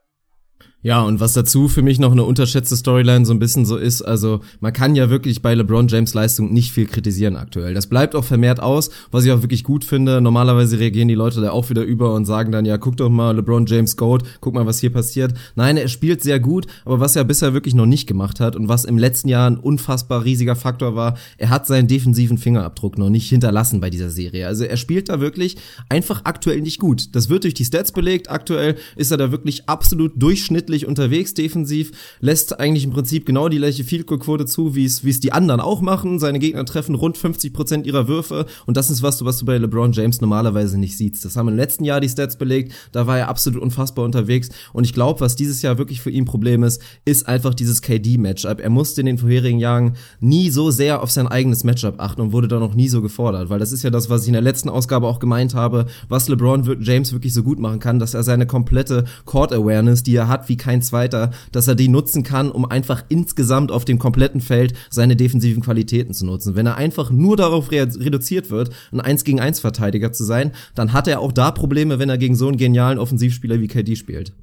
Ja, und was dazu für mich noch eine unterschätzte Storyline so ein bisschen so ist, also man kann ja wirklich bei LeBron James Leistung nicht viel kritisieren aktuell. Das bleibt auch vermehrt aus, was ich auch wirklich gut finde. Normalerweise reagieren die Leute da auch wieder über und sagen dann, ja, guck doch mal, LeBron James Gold, guck mal, was hier passiert. Nein, er spielt sehr gut, aber was er bisher wirklich noch nicht gemacht hat und was im letzten Jahr ein unfassbar riesiger Faktor war, er hat seinen defensiven Fingerabdruck noch nicht hinterlassen bei dieser Serie. Also er spielt da wirklich einfach aktuell nicht gut. Das wird durch die Stats belegt. Aktuell ist er da wirklich absolut durchschnittlich durchschnittlich unterwegs defensiv, lässt eigentlich im Prinzip genau die gleiche Field Goal Quote zu, wie es wie es die anderen auch machen. Seine Gegner treffen rund 50 Prozent ihrer Würfe und das ist was du was du bei LeBron James normalerweise nicht siehst. Das haben im letzten Jahr die Stats belegt. Da war er absolut unfassbar unterwegs und ich glaube, was dieses Jahr wirklich für ihn Problem ist, ist einfach dieses KD Matchup. Er musste in den vorherigen Jahren nie so sehr auf sein eigenes Matchup achten und wurde da noch nie so gefordert, weil das ist ja das, was ich in der letzten Ausgabe auch gemeint habe, was LeBron James wirklich so gut machen kann, dass er seine komplette Court Awareness, die er hat wie kein zweiter, dass er die nutzen kann, um einfach insgesamt auf dem kompletten Feld seine defensiven Qualitäten zu nutzen. Wenn er einfach nur darauf re reduziert wird, ein 1 gegen 1 Verteidiger zu sein, dann hat er auch da Probleme, wenn er gegen so einen genialen Offensivspieler wie KD spielt.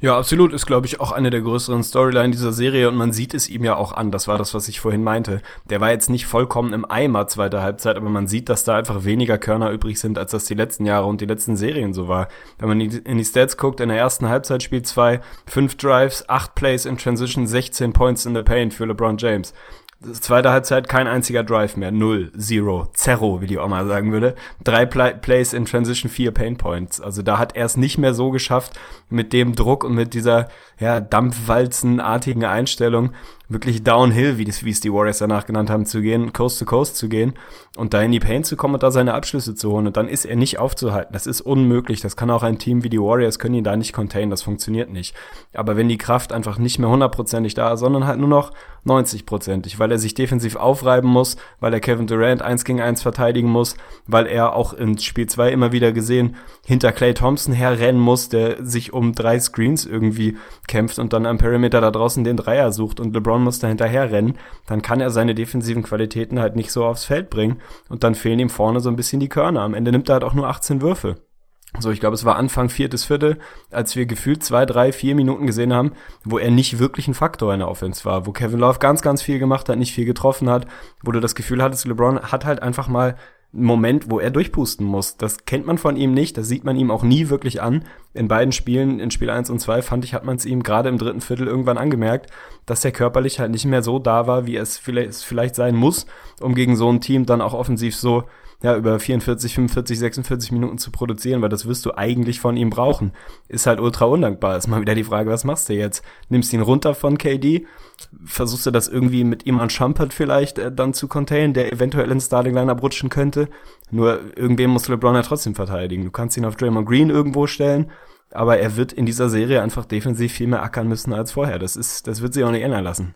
Ja, absolut. Ist, glaube ich, auch eine der größeren Storyline dieser Serie und man sieht es ihm ja auch an. Das war das, was ich vorhin meinte. Der war jetzt nicht vollkommen im Eimer zweiter Halbzeit, aber man sieht, dass da einfach weniger Körner übrig sind, als das die letzten Jahre und die letzten Serien so war. Wenn man in die Stats guckt, in der ersten Halbzeit spielt zwei, fünf Drives, acht Plays in Transition, 16 Points in the Paint für LeBron James zweite Halbzeit kein einziger Drive mehr. Null, Zero, Zero, wie die Oma sagen würde. Drei Play Plays in Transition, vier Pain Points. Also da hat er es nicht mehr so geschafft, mit dem Druck und mit dieser ja, Dampfwalzenartigen Einstellung wirklich downhill, wie, das, wie es die Warriors danach genannt haben, zu gehen, Coast to Coast zu gehen und da in die Pain zu kommen und da seine Abschlüsse zu holen. Und dann ist er nicht aufzuhalten. Das ist unmöglich. Das kann auch ein Team wie die Warriors, können ihn da nicht containen. Das funktioniert nicht. Aber wenn die Kraft einfach nicht mehr hundertprozentig da ist, sondern halt nur noch 90-prozentig, weil er sich defensiv aufreiben muss, weil er Kevin Durant eins gegen eins verteidigen muss, weil er auch in Spiel zwei immer wieder gesehen hinter Clay Thompson herrennen muss, der sich um drei Screens irgendwie kämpft und dann am Perimeter da draußen den Dreier sucht und LeBron muss da hinterher rennen, dann kann er seine defensiven Qualitäten halt nicht so aufs Feld bringen und dann fehlen ihm vorne so ein bisschen die Körner. Am Ende nimmt er halt auch nur 18 Würfe. So, ich glaube, es war Anfang viertes Viertel, als wir gefühlt zwei, drei, vier Minuten gesehen haben, wo er nicht wirklich ein Faktor in der Offense war, wo Kevin Love ganz, ganz viel gemacht hat, nicht viel getroffen hat, wo du das Gefühl hattest, LeBron hat halt einfach mal Moment, wo er durchpusten muss. Das kennt man von ihm nicht, das sieht man ihm auch nie wirklich an. In beiden Spielen, in Spiel 1 und 2, fand ich, hat man es ihm gerade im dritten Viertel irgendwann angemerkt, dass er körperlich halt nicht mehr so da war, wie es vielleicht, vielleicht sein muss, um gegen so ein Team dann auch offensiv so ja, über 44, 45, 46 Minuten zu produzieren, weil das wirst du eigentlich von ihm brauchen. Ist halt ultra undankbar. Ist mal wieder die Frage, was machst du jetzt? Nimmst ihn runter von KD? Versuchst du das irgendwie mit ihm an Schampert vielleicht äh, dann zu containen, der eventuell ins Starting Lineup rutschen könnte? Nur irgendwem muss LeBron ja trotzdem verteidigen. Du kannst ihn auf Draymond Green irgendwo stellen, aber er wird in dieser Serie einfach defensiv viel mehr ackern müssen als vorher. Das ist, das wird sich auch nicht ändern lassen.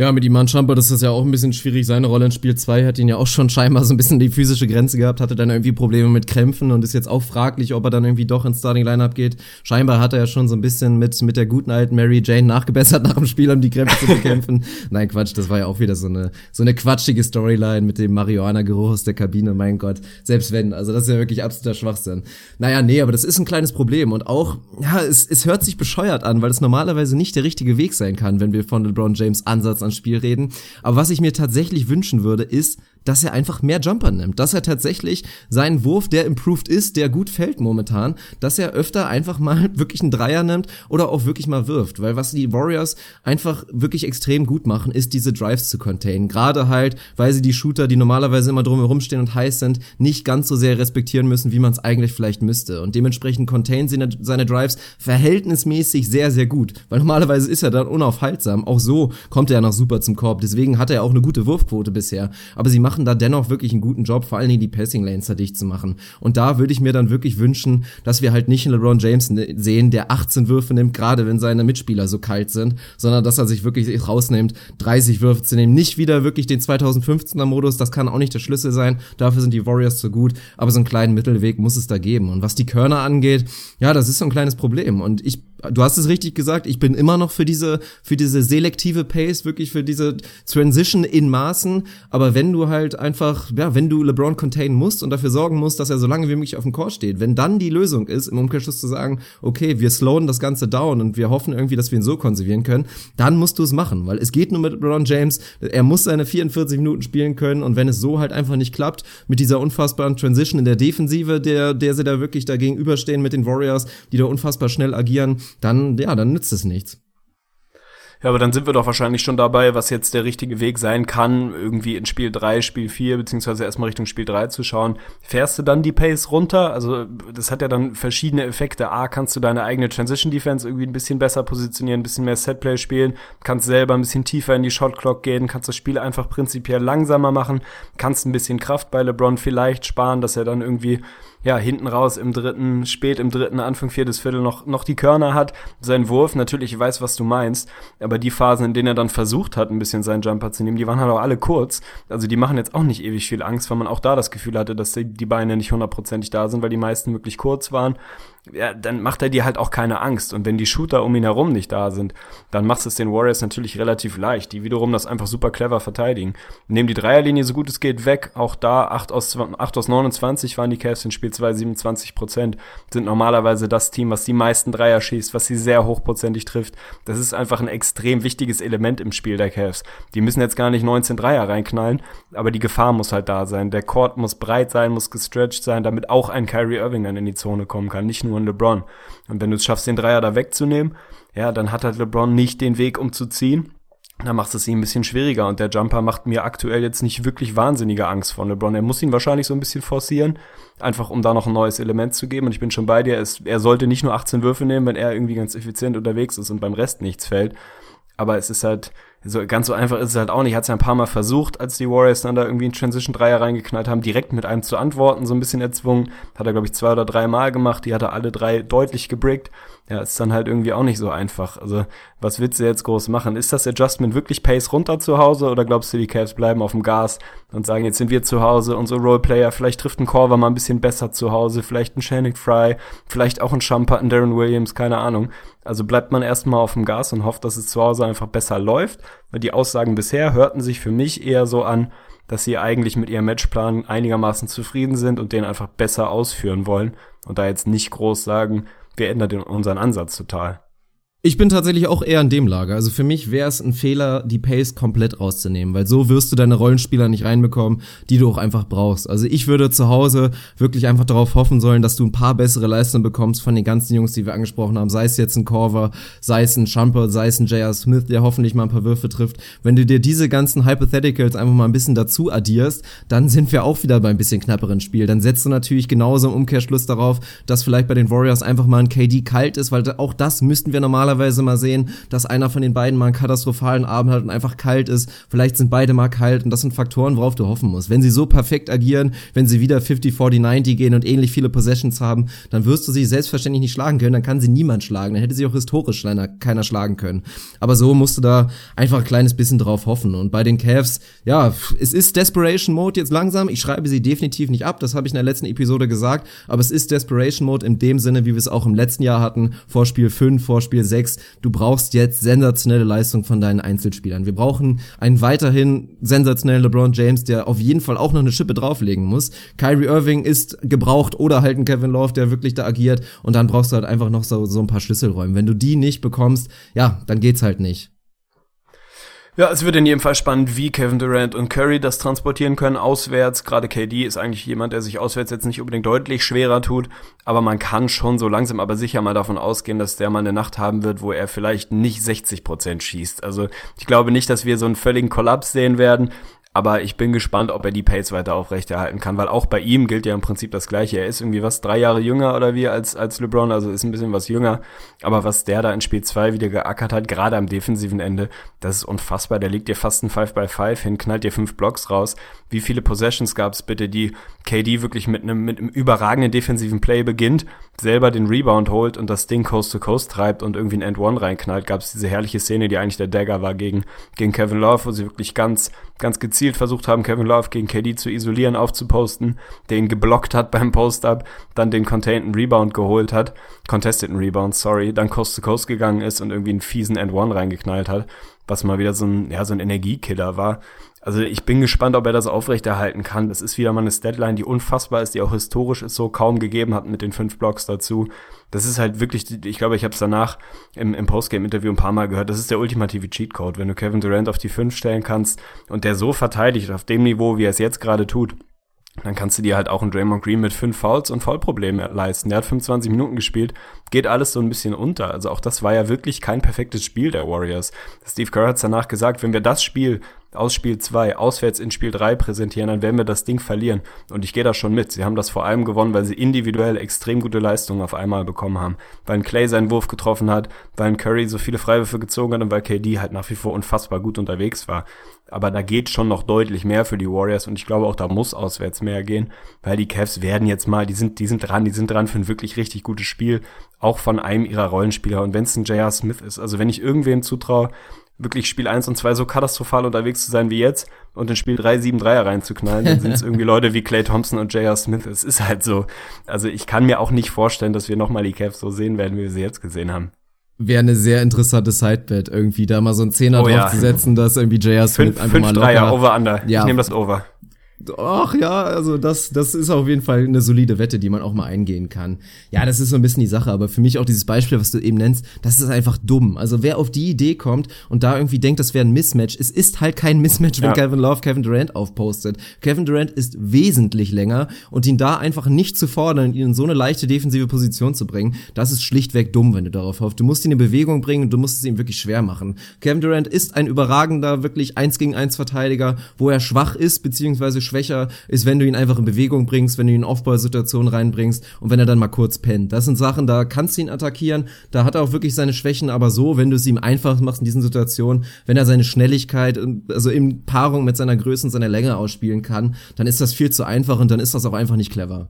Ja, mit Iman Champa, das ist ja auch ein bisschen schwierig. Seine Rolle in Spiel 2 hat ihn ja auch schon scheinbar so ein bisschen die physische Grenze gehabt, hatte dann irgendwie Probleme mit Krämpfen und ist jetzt auch fraglich, ob er dann irgendwie doch ins Starting Lineup geht. Scheinbar hat er ja schon so ein bisschen mit, mit der guten alten Mary Jane nachgebessert nach dem Spiel, um die Krämpfe zu bekämpfen. Nein, Quatsch, das war ja auch wieder so eine, so eine quatschige Storyline mit dem Marihuana-Geruch aus der Kabine, mein Gott. Selbst wenn, also das ist ja wirklich absoluter Schwachsinn. Naja, nee, aber das ist ein kleines Problem und auch, ja, es, es hört sich bescheuert an, weil es normalerweise nicht der richtige Weg sein kann, wenn wir von LeBron James Ansatz ans Spiel reden. Aber was ich mir tatsächlich wünschen würde, ist, dass er einfach mehr Jumper nimmt, dass er tatsächlich seinen Wurf, der improved ist, der gut fällt momentan, dass er öfter einfach mal wirklich einen Dreier nimmt oder auch wirklich mal wirft, weil was die Warriors einfach wirklich extrem gut machen, ist diese Drives zu containen, gerade halt, weil sie die Shooter, die normalerweise immer drumherum stehen und heiß sind, nicht ganz so sehr respektieren müssen, wie man es eigentlich vielleicht müsste. Und dementsprechend containen sie seine Drives verhältnismäßig sehr, sehr gut, weil normalerweise ist er dann unaufhaltsam, auch so kommt er noch super zum Korb, deswegen hat er auch eine gute Wurfquote bisher, aber sie machen da dennoch wirklich einen guten Job, vor allen Dingen die Passing Lanes da dicht zu machen. Und da würde ich mir dann wirklich wünschen, dass wir halt nicht einen LeBron James ne, sehen, der 18 Würfe nimmt, gerade wenn seine Mitspieler so kalt sind, sondern dass er sich wirklich rausnimmt, 30 Würfe zu nehmen. Nicht wieder wirklich den 2015er Modus, das kann auch nicht der Schlüssel sein. Dafür sind die Warriors zu gut, aber so einen kleinen Mittelweg muss es da geben. Und was die Körner angeht, ja, das ist so ein kleines Problem. Und ich du hast es richtig gesagt, ich bin immer noch für diese, für diese selektive Pace, wirklich für diese Transition in Maßen. Aber wenn du halt einfach, ja, wenn du LeBron containen musst und dafür sorgen musst, dass er so lange wie möglich auf dem Court steht, wenn dann die Lösung ist, im Umkehrschluss zu sagen, okay, wir slowen das Ganze down und wir hoffen irgendwie, dass wir ihn so konservieren können, dann musst du es machen, weil es geht nur mit LeBron James. Er muss seine 44 Minuten spielen können und wenn es so halt einfach nicht klappt, mit dieser unfassbaren Transition in der Defensive, der, der sie da wirklich dagegen überstehen mit den Warriors, die da unfassbar schnell agieren, dann, ja, dann nützt es nichts. Ja, aber dann sind wir doch wahrscheinlich schon dabei, was jetzt der richtige Weg sein kann, irgendwie in Spiel 3, Spiel 4, beziehungsweise erstmal Richtung Spiel 3 zu schauen. Fährst du dann die Pace runter? Also das hat ja dann verschiedene Effekte. A, kannst du deine eigene Transition Defense irgendwie ein bisschen besser positionieren, ein bisschen mehr Setplay spielen, kannst selber ein bisschen tiefer in die Shot Clock gehen, kannst das Spiel einfach prinzipiell langsamer machen, kannst ein bisschen Kraft bei LeBron vielleicht sparen, dass er dann irgendwie ja, hinten raus im dritten, spät im dritten, Anfang viertes Viertel noch, noch die Körner hat. Sein Wurf, natürlich, ich weiß, was du meinst, aber die Phasen, in denen er dann versucht hat, ein bisschen seinen Jumper zu nehmen, die waren halt auch alle kurz. Also die machen jetzt auch nicht ewig viel Angst, weil man auch da das Gefühl hatte, dass die Beine nicht hundertprozentig da sind, weil die meisten wirklich kurz waren ja, dann macht er dir halt auch keine Angst. Und wenn die Shooter um ihn herum nicht da sind, dann macht es den Warriors natürlich relativ leicht, die wiederum das einfach super clever verteidigen. Nehmen die Dreierlinie so gut es geht weg, auch da 8 aus, 8 aus 29 waren die Cavs in Spiel 2, 27 Prozent, sind normalerweise das Team, was die meisten Dreier schießt, was sie sehr hochprozentig trifft. Das ist einfach ein extrem wichtiges Element im Spiel der Cavs. Die müssen jetzt gar nicht 19 Dreier reinknallen, aber die Gefahr muss halt da sein. Der Court muss breit sein, muss gestretched sein, damit auch ein Kyrie Irving dann in die Zone kommen kann, nicht nur nur ein LeBron. Und wenn du es schaffst, den Dreier da wegzunehmen, ja, dann hat halt LeBron nicht den Weg, um zu ziehen. Da macht es ihm ein bisschen schwieriger und der Jumper macht mir aktuell jetzt nicht wirklich wahnsinnige Angst von LeBron. Er muss ihn wahrscheinlich so ein bisschen forcieren, einfach um da noch ein neues Element zu geben. Und ich bin schon bei dir, es, er sollte nicht nur 18 Würfe nehmen, wenn er irgendwie ganz effizient unterwegs ist und beim Rest nichts fällt. Aber es ist halt, so ganz so einfach ist es halt auch nicht. Hat es ja ein paar Mal versucht, als die Warriors dann da irgendwie einen Transition Dreier reingeknallt haben, direkt mit einem zu antworten, so ein bisschen erzwungen. Hat er glaube ich zwei oder drei Mal gemacht. Die hat er alle drei deutlich gebrickt. Ja, ist dann halt irgendwie auch nicht so einfach. Also was willst du jetzt groß machen? Ist das Adjustment wirklich Pace runter zu Hause oder glaubst du, die Cavs bleiben auf dem Gas und sagen, jetzt sind wir zu Hause, unsere Roleplayer, vielleicht trifft ein Corver mal ein bisschen besser zu Hause, vielleicht ein Shannon Fry, vielleicht auch ein Shumpert, ein Darren Williams, keine Ahnung. Also bleibt man erstmal auf dem Gas und hofft, dass es zu Hause einfach besser läuft. Weil die Aussagen bisher hörten sich für mich eher so an, dass sie eigentlich mit ihrem Matchplan einigermaßen zufrieden sind und den einfach besser ausführen wollen und da jetzt nicht groß sagen, wir ändern unseren Ansatz total. Ich bin tatsächlich auch eher in dem Lager. Also für mich wäre es ein Fehler, die Pace komplett rauszunehmen, weil so wirst du deine Rollenspieler nicht reinbekommen, die du auch einfach brauchst. Also ich würde zu Hause wirklich einfach darauf hoffen sollen, dass du ein paar bessere Leistungen bekommst von den ganzen Jungs, die wir angesprochen haben. Sei es jetzt ein Corver, sei es ein Shumper, sei es ein J.R. Smith, der hoffentlich mal ein paar Würfe trifft. Wenn du dir diese ganzen Hypotheticals einfach mal ein bisschen dazu addierst, dann sind wir auch wieder bei ein bisschen knapperen Spiel. Dann setzt du natürlich genauso im Umkehrschluss darauf, dass vielleicht bei den Warriors einfach mal ein KD kalt ist, weil auch das müssten wir normalerweise normalerweise mal sehen, dass einer von den beiden mal einen katastrophalen Abend hat und einfach kalt ist. Vielleicht sind beide mal kalt und das sind Faktoren, worauf du hoffen musst. Wenn sie so perfekt agieren, wenn sie wieder 50-40-90 gehen und ähnlich viele Possessions haben, dann wirst du sie selbstverständlich nicht schlagen können. Dann kann sie niemand schlagen. Dann hätte sie auch historisch keiner, keiner schlagen können. Aber so musst du da einfach ein kleines bisschen drauf hoffen. Und bei den Cavs, ja, es ist Desperation Mode jetzt langsam. Ich schreibe sie definitiv nicht ab. Das habe ich in der letzten Episode gesagt. Aber es ist Desperation Mode in dem Sinne, wie wir es auch im letzten Jahr hatten. Vor Spiel 5, vor Spiel 6 6, du brauchst jetzt sensationelle Leistung von deinen Einzelspielern. Wir brauchen einen weiterhin sensationellen LeBron James, der auf jeden Fall auch noch eine Schippe drauflegen muss. Kyrie Irving ist gebraucht oder halt ein Kevin Love, der wirklich da agiert und dann brauchst du halt einfach noch so, so ein paar Schlüsselräume. Wenn du die nicht bekommst, ja, dann geht's halt nicht. Ja, es wird in jedem Fall spannend, wie Kevin Durant und Curry das transportieren können auswärts. Gerade KD ist eigentlich jemand, der sich auswärts jetzt nicht unbedingt deutlich schwerer tut, aber man kann schon so langsam aber sicher mal davon ausgehen, dass der mal eine Nacht haben wird, wo er vielleicht nicht 60 Prozent schießt. Also ich glaube nicht, dass wir so einen völligen Kollaps sehen werden, aber ich bin gespannt, ob er die Pace weiter aufrechterhalten kann, weil auch bei ihm gilt ja im Prinzip das Gleiche. Er ist irgendwie was, drei Jahre jünger oder wie als, als LeBron, also ist ein bisschen was jünger. Aber was der da in Spiel 2 wieder geackert hat, gerade am defensiven Ende, das ist unfassbar. Der legt dir fast ein 5 by 5 hin, knallt dir fünf Blocks raus. Wie viele Possessions gab es bitte, die KD wirklich mit einem, mit einem überragenden defensiven Play beginnt, selber den Rebound holt und das Ding Coast to Coast treibt und irgendwie ein End One reinknallt, gab es diese herrliche Szene, die eigentlich der Dagger war gegen, gegen Kevin Love, wo sie wirklich ganz, ganz gezielt versucht haben, Kevin Love gegen KD zu isolieren, aufzuposten, den geblockt hat beim Post-Up, dann den containten Rebound geholt hat, contesteten Rebound, sorry, dann Coast to Coast gegangen ist und irgendwie einen fiesen End-One reingeknallt hat, was mal wieder so ein, ja, so ein Energiekiller war. Also ich bin gespannt, ob er das aufrechterhalten kann. Das ist wieder mal eine Deadline, die unfassbar ist, die auch historisch ist, so kaum gegeben hat mit den fünf Blocks dazu. Das ist halt wirklich, ich glaube, ich habe es danach im, im Postgame-Interview ein paar Mal gehört, das ist der ultimative Cheatcode, wenn du Kevin Durant auf die fünf stellen kannst und der so verteidigt auf dem Niveau, wie er es jetzt gerade tut dann kannst du dir halt auch einen Draymond Green mit fünf Fouls und Foulproblemen leisten. Der hat 25 Minuten gespielt, geht alles so ein bisschen unter. Also auch das war ja wirklich kein perfektes Spiel der Warriors. Steve Kerr hat danach gesagt, wenn wir das Spiel aus Spiel 2 auswärts in Spiel 3 präsentieren, dann werden wir das Ding verlieren. Und ich gehe da schon mit. Sie haben das vor allem gewonnen, weil sie individuell extrem gute Leistungen auf einmal bekommen haben. Weil ein Clay seinen Wurf getroffen hat, weil ein Curry so viele Freiwürfe gezogen hat und weil KD halt nach wie vor unfassbar gut unterwegs war. Aber da geht schon noch deutlich mehr für die Warriors und ich glaube auch, da muss auswärts mehr gehen, weil die Cavs werden jetzt mal, die sind, die sind dran, die sind dran für ein wirklich richtig gutes Spiel, auch von einem ihrer Rollenspieler. Und wenn es ein J.R. Smith ist, also wenn ich irgendwem zutraue, wirklich Spiel 1 und 2 so katastrophal unterwegs zu sein wie jetzt und in Spiel 3 7 Dreier reinzuknallen, dann sind es irgendwie Leute wie Clay Thompson und J.R. Smith. Es ist halt so. Also ich kann mir auch nicht vorstellen, dass wir nochmal die Cavs so sehen werden, wie wir sie jetzt gesehen haben. Wäre eine sehr interessante Sidebet, irgendwie da mal so ein Zehner Oh ja. drauf zu setzen, dass irgendwie J.R. Smith Fünf, einfach fünf mal Dreier, locker. over under. Ja. Ich nehme das over. Ach ja, also das, das ist auf jeden Fall eine solide Wette, die man auch mal eingehen kann. Ja, das ist so ein bisschen die Sache, aber für mich auch dieses Beispiel, was du eben nennst, das ist einfach dumm. Also wer auf die Idee kommt und da irgendwie denkt, das wäre ein Mismatch, es ist halt kein Mismatch, wenn Ja. Kevin Love Kevin Durant aufpostet. Kevin Durant ist wesentlich länger und ihn da einfach nicht zu fordern, ihn in so eine leichte defensive Position zu bringen, das ist schlichtweg dumm, wenn du darauf hoffst. Du musst ihn in Bewegung bringen und du musst es ihm wirklich schwer machen. Kevin Durant ist ein überragender, wirklich eins gegen eins Verteidiger, wo er schwach ist, beziehungsweise schwächer ist, wenn du ihn einfach in Bewegung bringst, wenn du ihn in Aufbausituationen reinbringst und wenn er dann mal kurz pennt. Das sind Sachen, da kannst du ihn attackieren, da hat er auch wirklich seine Schwächen, aber so, wenn du es ihm einfach machst in diesen Situationen, wenn er seine Schnelligkeit, und- also in Paarung mit seiner Größe und seiner Länge ausspielen kann, dann ist das viel zu einfach und dann ist das auch einfach nicht clever.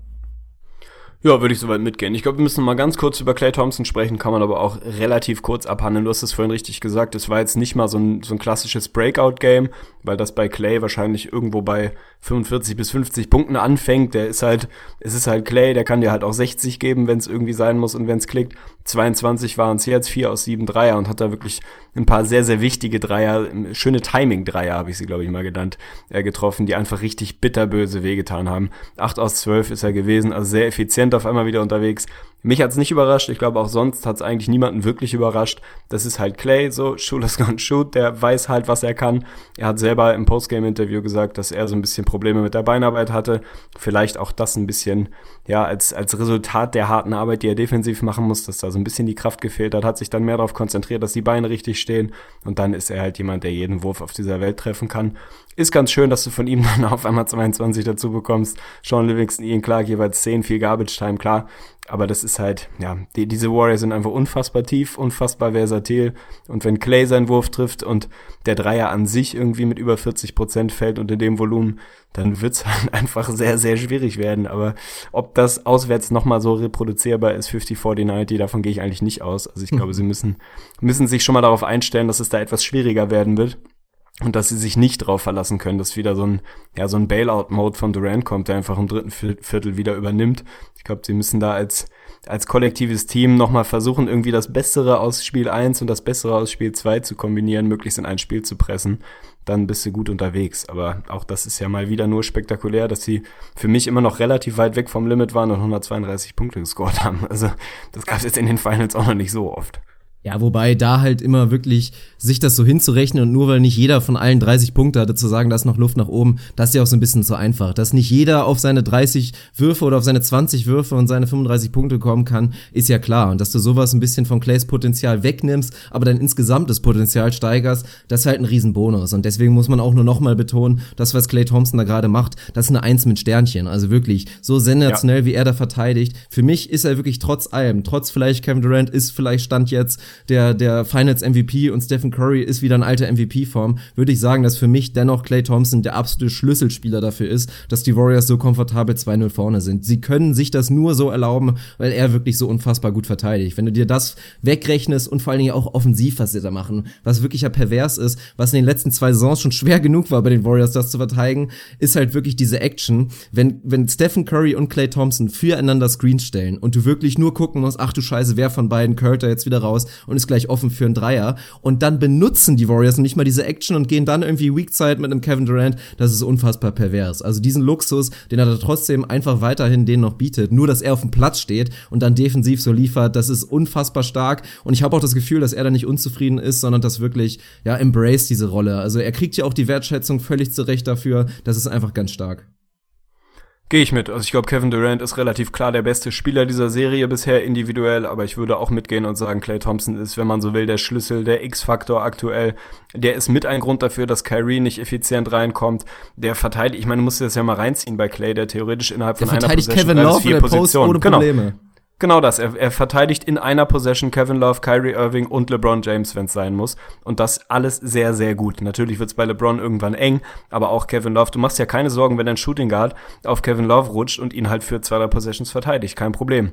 Ja, würde ich soweit mitgehen. Ich glaube, wir müssen mal ganz kurz über Clay Thompson sprechen, kann man aber auch relativ kurz abhandeln. Du hast es vorhin richtig gesagt, es war jetzt nicht mal so ein, so ein klassisches Breakout-Game, weil das bei Clay wahrscheinlich irgendwo bei 45 bis 50 Punkten anfängt. Der ist halt, es ist halt Clay, der kann dir halt auch 60 geben, wenn es irgendwie sein muss und wenn es klickt. 22 waren es jetzt, 4 aus 7 Dreier und hat da wirklich ein paar sehr, sehr wichtige Dreier, schöne Timing-Dreier habe ich sie, glaube ich, mal genannt, äh, getroffen, die einfach richtig bitterböse wehgetan haben. 8 aus 12 ist er gewesen, also sehr effizient auf einmal wieder unterwegs. Mich hat's nicht überrascht, ich glaube auch sonst hat's eigentlich niemanden wirklich überrascht. Das ist halt Clay, so, shoot is gonna shoot, der weiß halt, was er kann. Er hat selber im Postgame-Interview gesagt, dass er so ein bisschen Probleme mit der Beinarbeit hatte. Vielleicht auch das ein bisschen, ja, als, als Resultat der harten Arbeit, die er defensiv machen muss, dass da so ein bisschen die Kraft gefehlt hat, hat sich dann mehr darauf konzentriert, dass die Beine richtig stehen. Und dann ist er halt jemand, der jeden Wurf auf dieser Welt treffen kann. Ist ganz schön, dass du von ihm dann auf einmal 22 dazu bekommst. Sean Livingston, Ian Clark jeweils 10, viel Garbage Time, klar. Aber das ist halt, ja, die, diese Warriors sind einfach unfassbar tief, unfassbar versatil. Und wenn Clay seinen Wurf trifft und der Dreier an sich irgendwie mit über 40 Prozent fällt und in dem Volumen, dann wird's halt einfach sehr, sehr schwierig werden. Aber ob das auswärts nochmal so reproduzierbar ist, 50-40-90, davon gehe ich eigentlich nicht aus. Also ich glaube, sie müssen, müssen sich schon mal darauf einstellen, dass es da etwas schwieriger werden wird. Und dass sie sich nicht drauf verlassen können, dass wieder so ein, ja, so ein Bailout-Mode von Durant kommt, der einfach im dritten Viertel wieder übernimmt. Ich glaube, sie müssen da als, als kollektives Team nochmal versuchen, irgendwie das Bessere aus Spiel 1 und das Bessere aus Spiel 2 zu kombinieren, möglichst in ein Spiel zu pressen. Dann bist du gut unterwegs. Aber auch das ist ja mal wieder nur spektakulär, dass sie für mich immer noch relativ weit weg vom Limit waren und 132 Punkte gescored haben. Also das gab es jetzt in den Finals auch noch nicht so oft. Ja, wobei da halt immer wirklich sich das so hinzurechnen und nur weil nicht jeder von allen 30 Punkte hatte, zu sagen, da ist noch Luft nach oben, das ist ja auch so ein bisschen zu einfach. Dass nicht jeder auf seine 30 Würfe oder auf seine 20 Würfe und seine 35 Punkte kommen kann, ist ja klar. Und dass du sowas ein bisschen von Clays Potenzial wegnimmst, aber dann insgesamt das Potenzial steigerst, das ist halt ein Riesenbonus. Und deswegen muss man auch nur nochmal betonen, das, was Clay Thompson da gerade macht, das ist eine Eins mit Sternchen. Also wirklich, so sensationell, wie er da verteidigt. Für mich ist er wirklich trotz allem, trotz vielleicht Kevin Durant ist vielleicht Stand jetzt der, der Finals MVP und Stephen Curry ist wieder ein alter MVP-Form, würde ich sagen, dass für mich dennoch Clay Thompson der absolute Schlüsselspieler dafür ist, dass die Warriors so komfortabel 2-0 vorne sind. Sie können sich das nur so erlauben, weil er wirklich so unfassbar gut verteidigt. Wenn du dir das wegrechnest und vor allen Dingen auch offensiv, was sie da machen, was wirklich ja pervers ist, was in den letzten zwei Saisons schon schwer genug war bei den Warriors, das zu verteidigen, ist halt wirklich diese Action. Wenn, wenn Stephen Curry und Clay Thompson füreinander Screens stellen und du wirklich nur gucken musst, ach du Scheiße, wer von beiden curlt da jetzt wieder raus und ist gleich offen für einen Dreier und dann benutzen die Warriors nicht mal diese Action und gehen dann irgendwie Weak Side mit einem Kevin Durant, das ist unfassbar pervers. Also diesen Luxus, den er da trotzdem einfach weiterhin den noch bietet, nur dass er auf dem Platz steht und dann defensiv so liefert, das ist unfassbar stark und ich habe auch das Gefühl, dass er da nicht unzufrieden ist, sondern das wirklich, ja, embrace diese Rolle. Also er kriegt ja auch die Wertschätzung völlig zurecht dafür, das ist einfach ganz stark. Gehe ich mit. Also ich glaube, Kevin Durant ist relativ klar der beste Spieler dieser Serie bisher individuell, aber ich würde auch mitgehen und sagen, Clay Thompson ist, wenn man so will, der Schlüssel, der X-Faktor aktuell. Der ist mit ein Grund dafür, dass Kyrie nicht effizient reinkommt. Der verteidigt, ich meine, du musst dir das ja mal reinziehen bei Clay, der theoretisch innerhalb Der von einer Possession Kevin Love vier Positionen. ohne Genau. Probleme. Genau das. Er, er verteidigt in einer Possession Kevin Love, Kyrie Irving und LeBron James, wenn es sein muss. Und das alles sehr, sehr gut. Natürlich wird es bei LeBron irgendwann eng, aber auch Kevin Love. Du machst ja keine Sorgen, wenn dein Shooting Guard auf Kevin Love rutscht und ihn halt für zwei, drei Possessions verteidigt. Kein Problem.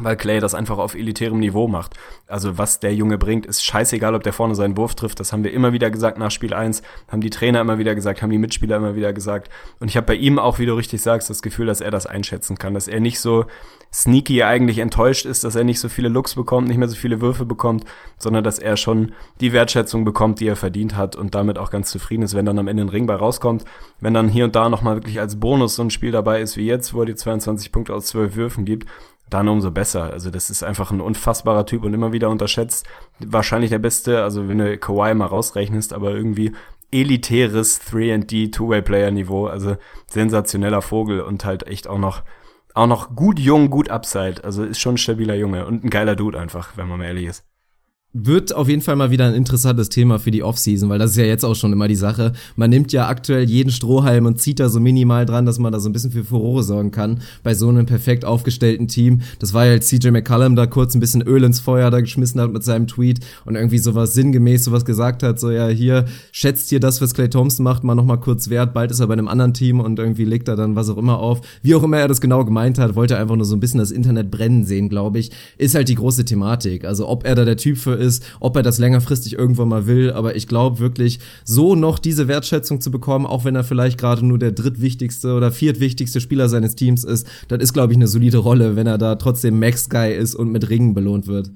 Weil Clay das einfach auf elitärem Niveau macht. Also was der Junge bringt, ist scheißegal, ob der vorne seinen Wurf trifft. Das haben wir immer wieder gesagt nach Spiel 1, haben die Trainer immer wieder gesagt, haben die Mitspieler immer wieder gesagt. Und ich habe bei ihm auch, wie du richtig sagst, das Gefühl, dass er das einschätzen kann. Dass er nicht so sneaky eigentlich enttäuscht ist, dass er nicht so viele Looks bekommt, nicht mehr so viele Würfe bekommt, sondern dass er schon die Wertschätzung bekommt, die er verdient hat und damit auch ganz zufrieden ist, wenn dann am Ende ein Ring bei rauskommt. Wenn dann hier und da nochmal wirklich als Bonus so ein Spiel dabei ist wie jetzt, wo er die 22 Punkte aus 12 Würfen gibt, dann umso besser. Also das ist einfach ein unfassbarer Typ und immer wieder unterschätzt. Wahrscheinlich der beste, also wenn du Kawhi mal rausrechnest, aber irgendwie elitäres 3D Two-Way-Player Niveau, also sensationeller Vogel und halt echt auch noch auch noch gut jung, gut Upside. Also ist schon ein stabiler Junge und ein geiler Dude einfach, wenn man mal ehrlich ist. Wird auf jeden Fall mal wieder ein interessantes Thema für die Offseason, weil das ist ja jetzt auch schon immer die Sache. Man nimmt ja aktuell jeden Strohhalm und zieht da so minimal dran, dass man da so ein bisschen für Furore sorgen kann bei so einem perfekt aufgestellten Team. Das war ja als CJ McCallum da kurz ein bisschen Öl ins Feuer da geschmissen hat mit seinem Tweet und irgendwie sowas sinngemäß sowas gesagt hat, so ja, hier schätzt hier das, was Clay Thompson macht, mal nochmal kurz wert, bald ist er bei einem anderen Team und irgendwie legt er dann was auch immer auf. Wie auch immer er das genau gemeint hat, wollte einfach nur so ein bisschen das Internet brennen sehen, glaube ich, ist halt die große Thematik. Also ob er da der Typ für ist, ob er das längerfristig irgendwann mal will, aber ich glaube wirklich, so noch diese Wertschätzung zu bekommen, auch wenn er vielleicht gerade nur der drittwichtigste oder viertwichtigste Spieler seines Teams ist, das ist, glaube ich, eine solide Rolle, wenn er da trotzdem Max-Guy ist und mit Ringen belohnt wird.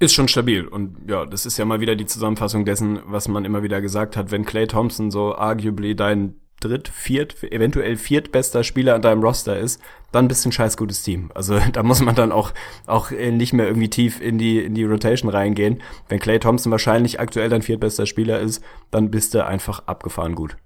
Ist schon stabil. Und ja, das ist ja mal wieder die Zusammenfassung dessen, was man immer wieder gesagt hat, wenn Clay Thompson so arguably dein dritt, viert, eventuell viertbester Spieler an deinem Roster ist, dann bist du ein scheiß gutes Team. Also da muss man dann auch, auch nicht mehr irgendwie tief in die, in die Rotation reingehen. Wenn Clay Thompson wahrscheinlich aktuell dein viertbester Spieler ist, dann bist du einfach abgefahren gut.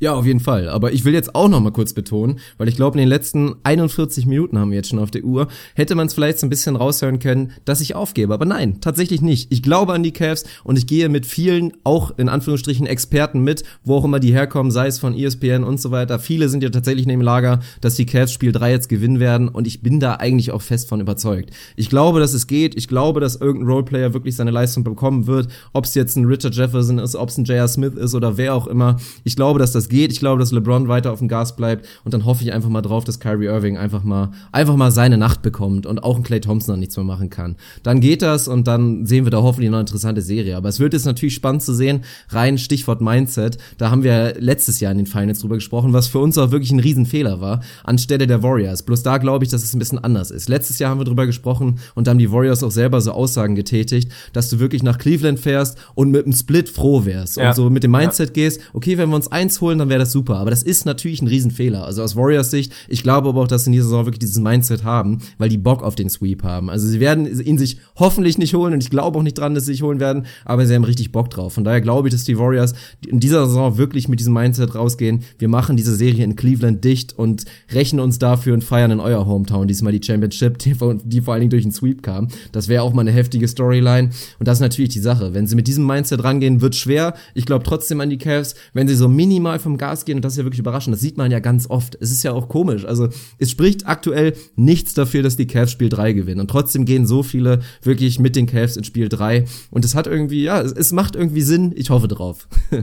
Ja, auf jeden Fall. Aber ich will jetzt auch noch mal kurz betonen, weil ich glaube, in den letzten 41 Minuten haben wir jetzt schon auf der Uhr, hätte man es vielleicht so ein bisschen raushören können, dass ich aufgebe. Aber nein, tatsächlich nicht. Ich glaube an die Cavs und ich gehe mit vielen, auch in Anführungsstrichen Experten mit, wo auch immer die herkommen, sei es von ESPN und so weiter. Viele sind ja tatsächlich in dem Lager, dass die Cavs Spiel 3 jetzt gewinnen werden und ich bin da eigentlich auch fest von überzeugt. Ich glaube, dass es geht. Ich glaube, dass irgendein Roleplayer wirklich seine Leistung bekommen wird. Ob es jetzt ein Richard Jefferson ist, ob es ein J.R. Smith ist oder wer auch immer. Ich glaube, dass das geht. Ich glaube, dass LeBron weiter auf dem Gas bleibt und dann hoffe ich einfach mal drauf, dass Kyrie Irving einfach mal einfach mal seine Nacht bekommt und auch ein Clay Thompson dann nichts mehr machen kann. Dann geht das und dann sehen wir da hoffentlich noch eine interessante Serie. Aber es wird jetzt natürlich spannend zu sehen, rein Stichwort Mindset. Da haben wir letztes Jahr in den Finals drüber gesprochen, was für uns auch wirklich ein Riesenfehler war, anstelle der Warriors. Bloß da glaube ich, dass es ein bisschen anders ist. Letztes Jahr haben wir drüber gesprochen und da haben die Warriors auch selber so Aussagen getätigt, dass du wirklich nach Cleveland fährst und mit einem Split froh wärst Ja. und so mit dem Mindset gehst, okay, wenn wir uns eins holen, dann wäre das super. Aber das ist natürlich ein Riesenfehler. Also aus Warriors Sicht, ich glaube aber auch, dass sie in dieser Saison wirklich dieses Mindset haben, weil die Bock auf den Sweep haben. Also sie werden ihn sich hoffentlich nicht holen und ich glaube auch nicht dran, dass sie sich holen werden, aber sie haben richtig Bock drauf. Von daher glaube ich, dass die Warriors in dieser Saison wirklich mit diesem Mindset rausgehen. Wir machen diese Serie in Cleveland dicht und rächen uns dafür und feiern in euer Hometown diesmal die Championship, die, die vor allen Dingen durch den Sweep kam. Das wäre auch mal eine heftige Storyline. Und das ist natürlich die Sache. Wenn sie mit diesem Mindset rangehen, wird schwer. Ich glaube trotzdem an die Cavs. Wenn sie so minimal vom Gas gehen, und das ist ja wirklich überraschend, das sieht man ja ganz oft. Es ist ja auch komisch. Also es spricht aktuell nichts dafür, dass die Cavs Spiel 3 gewinnen. Und trotzdem gehen so viele wirklich mit den Cavs in Spiel 3. Und es hat irgendwie, ja, es, es macht irgendwie Sinn. Ich hoffe drauf.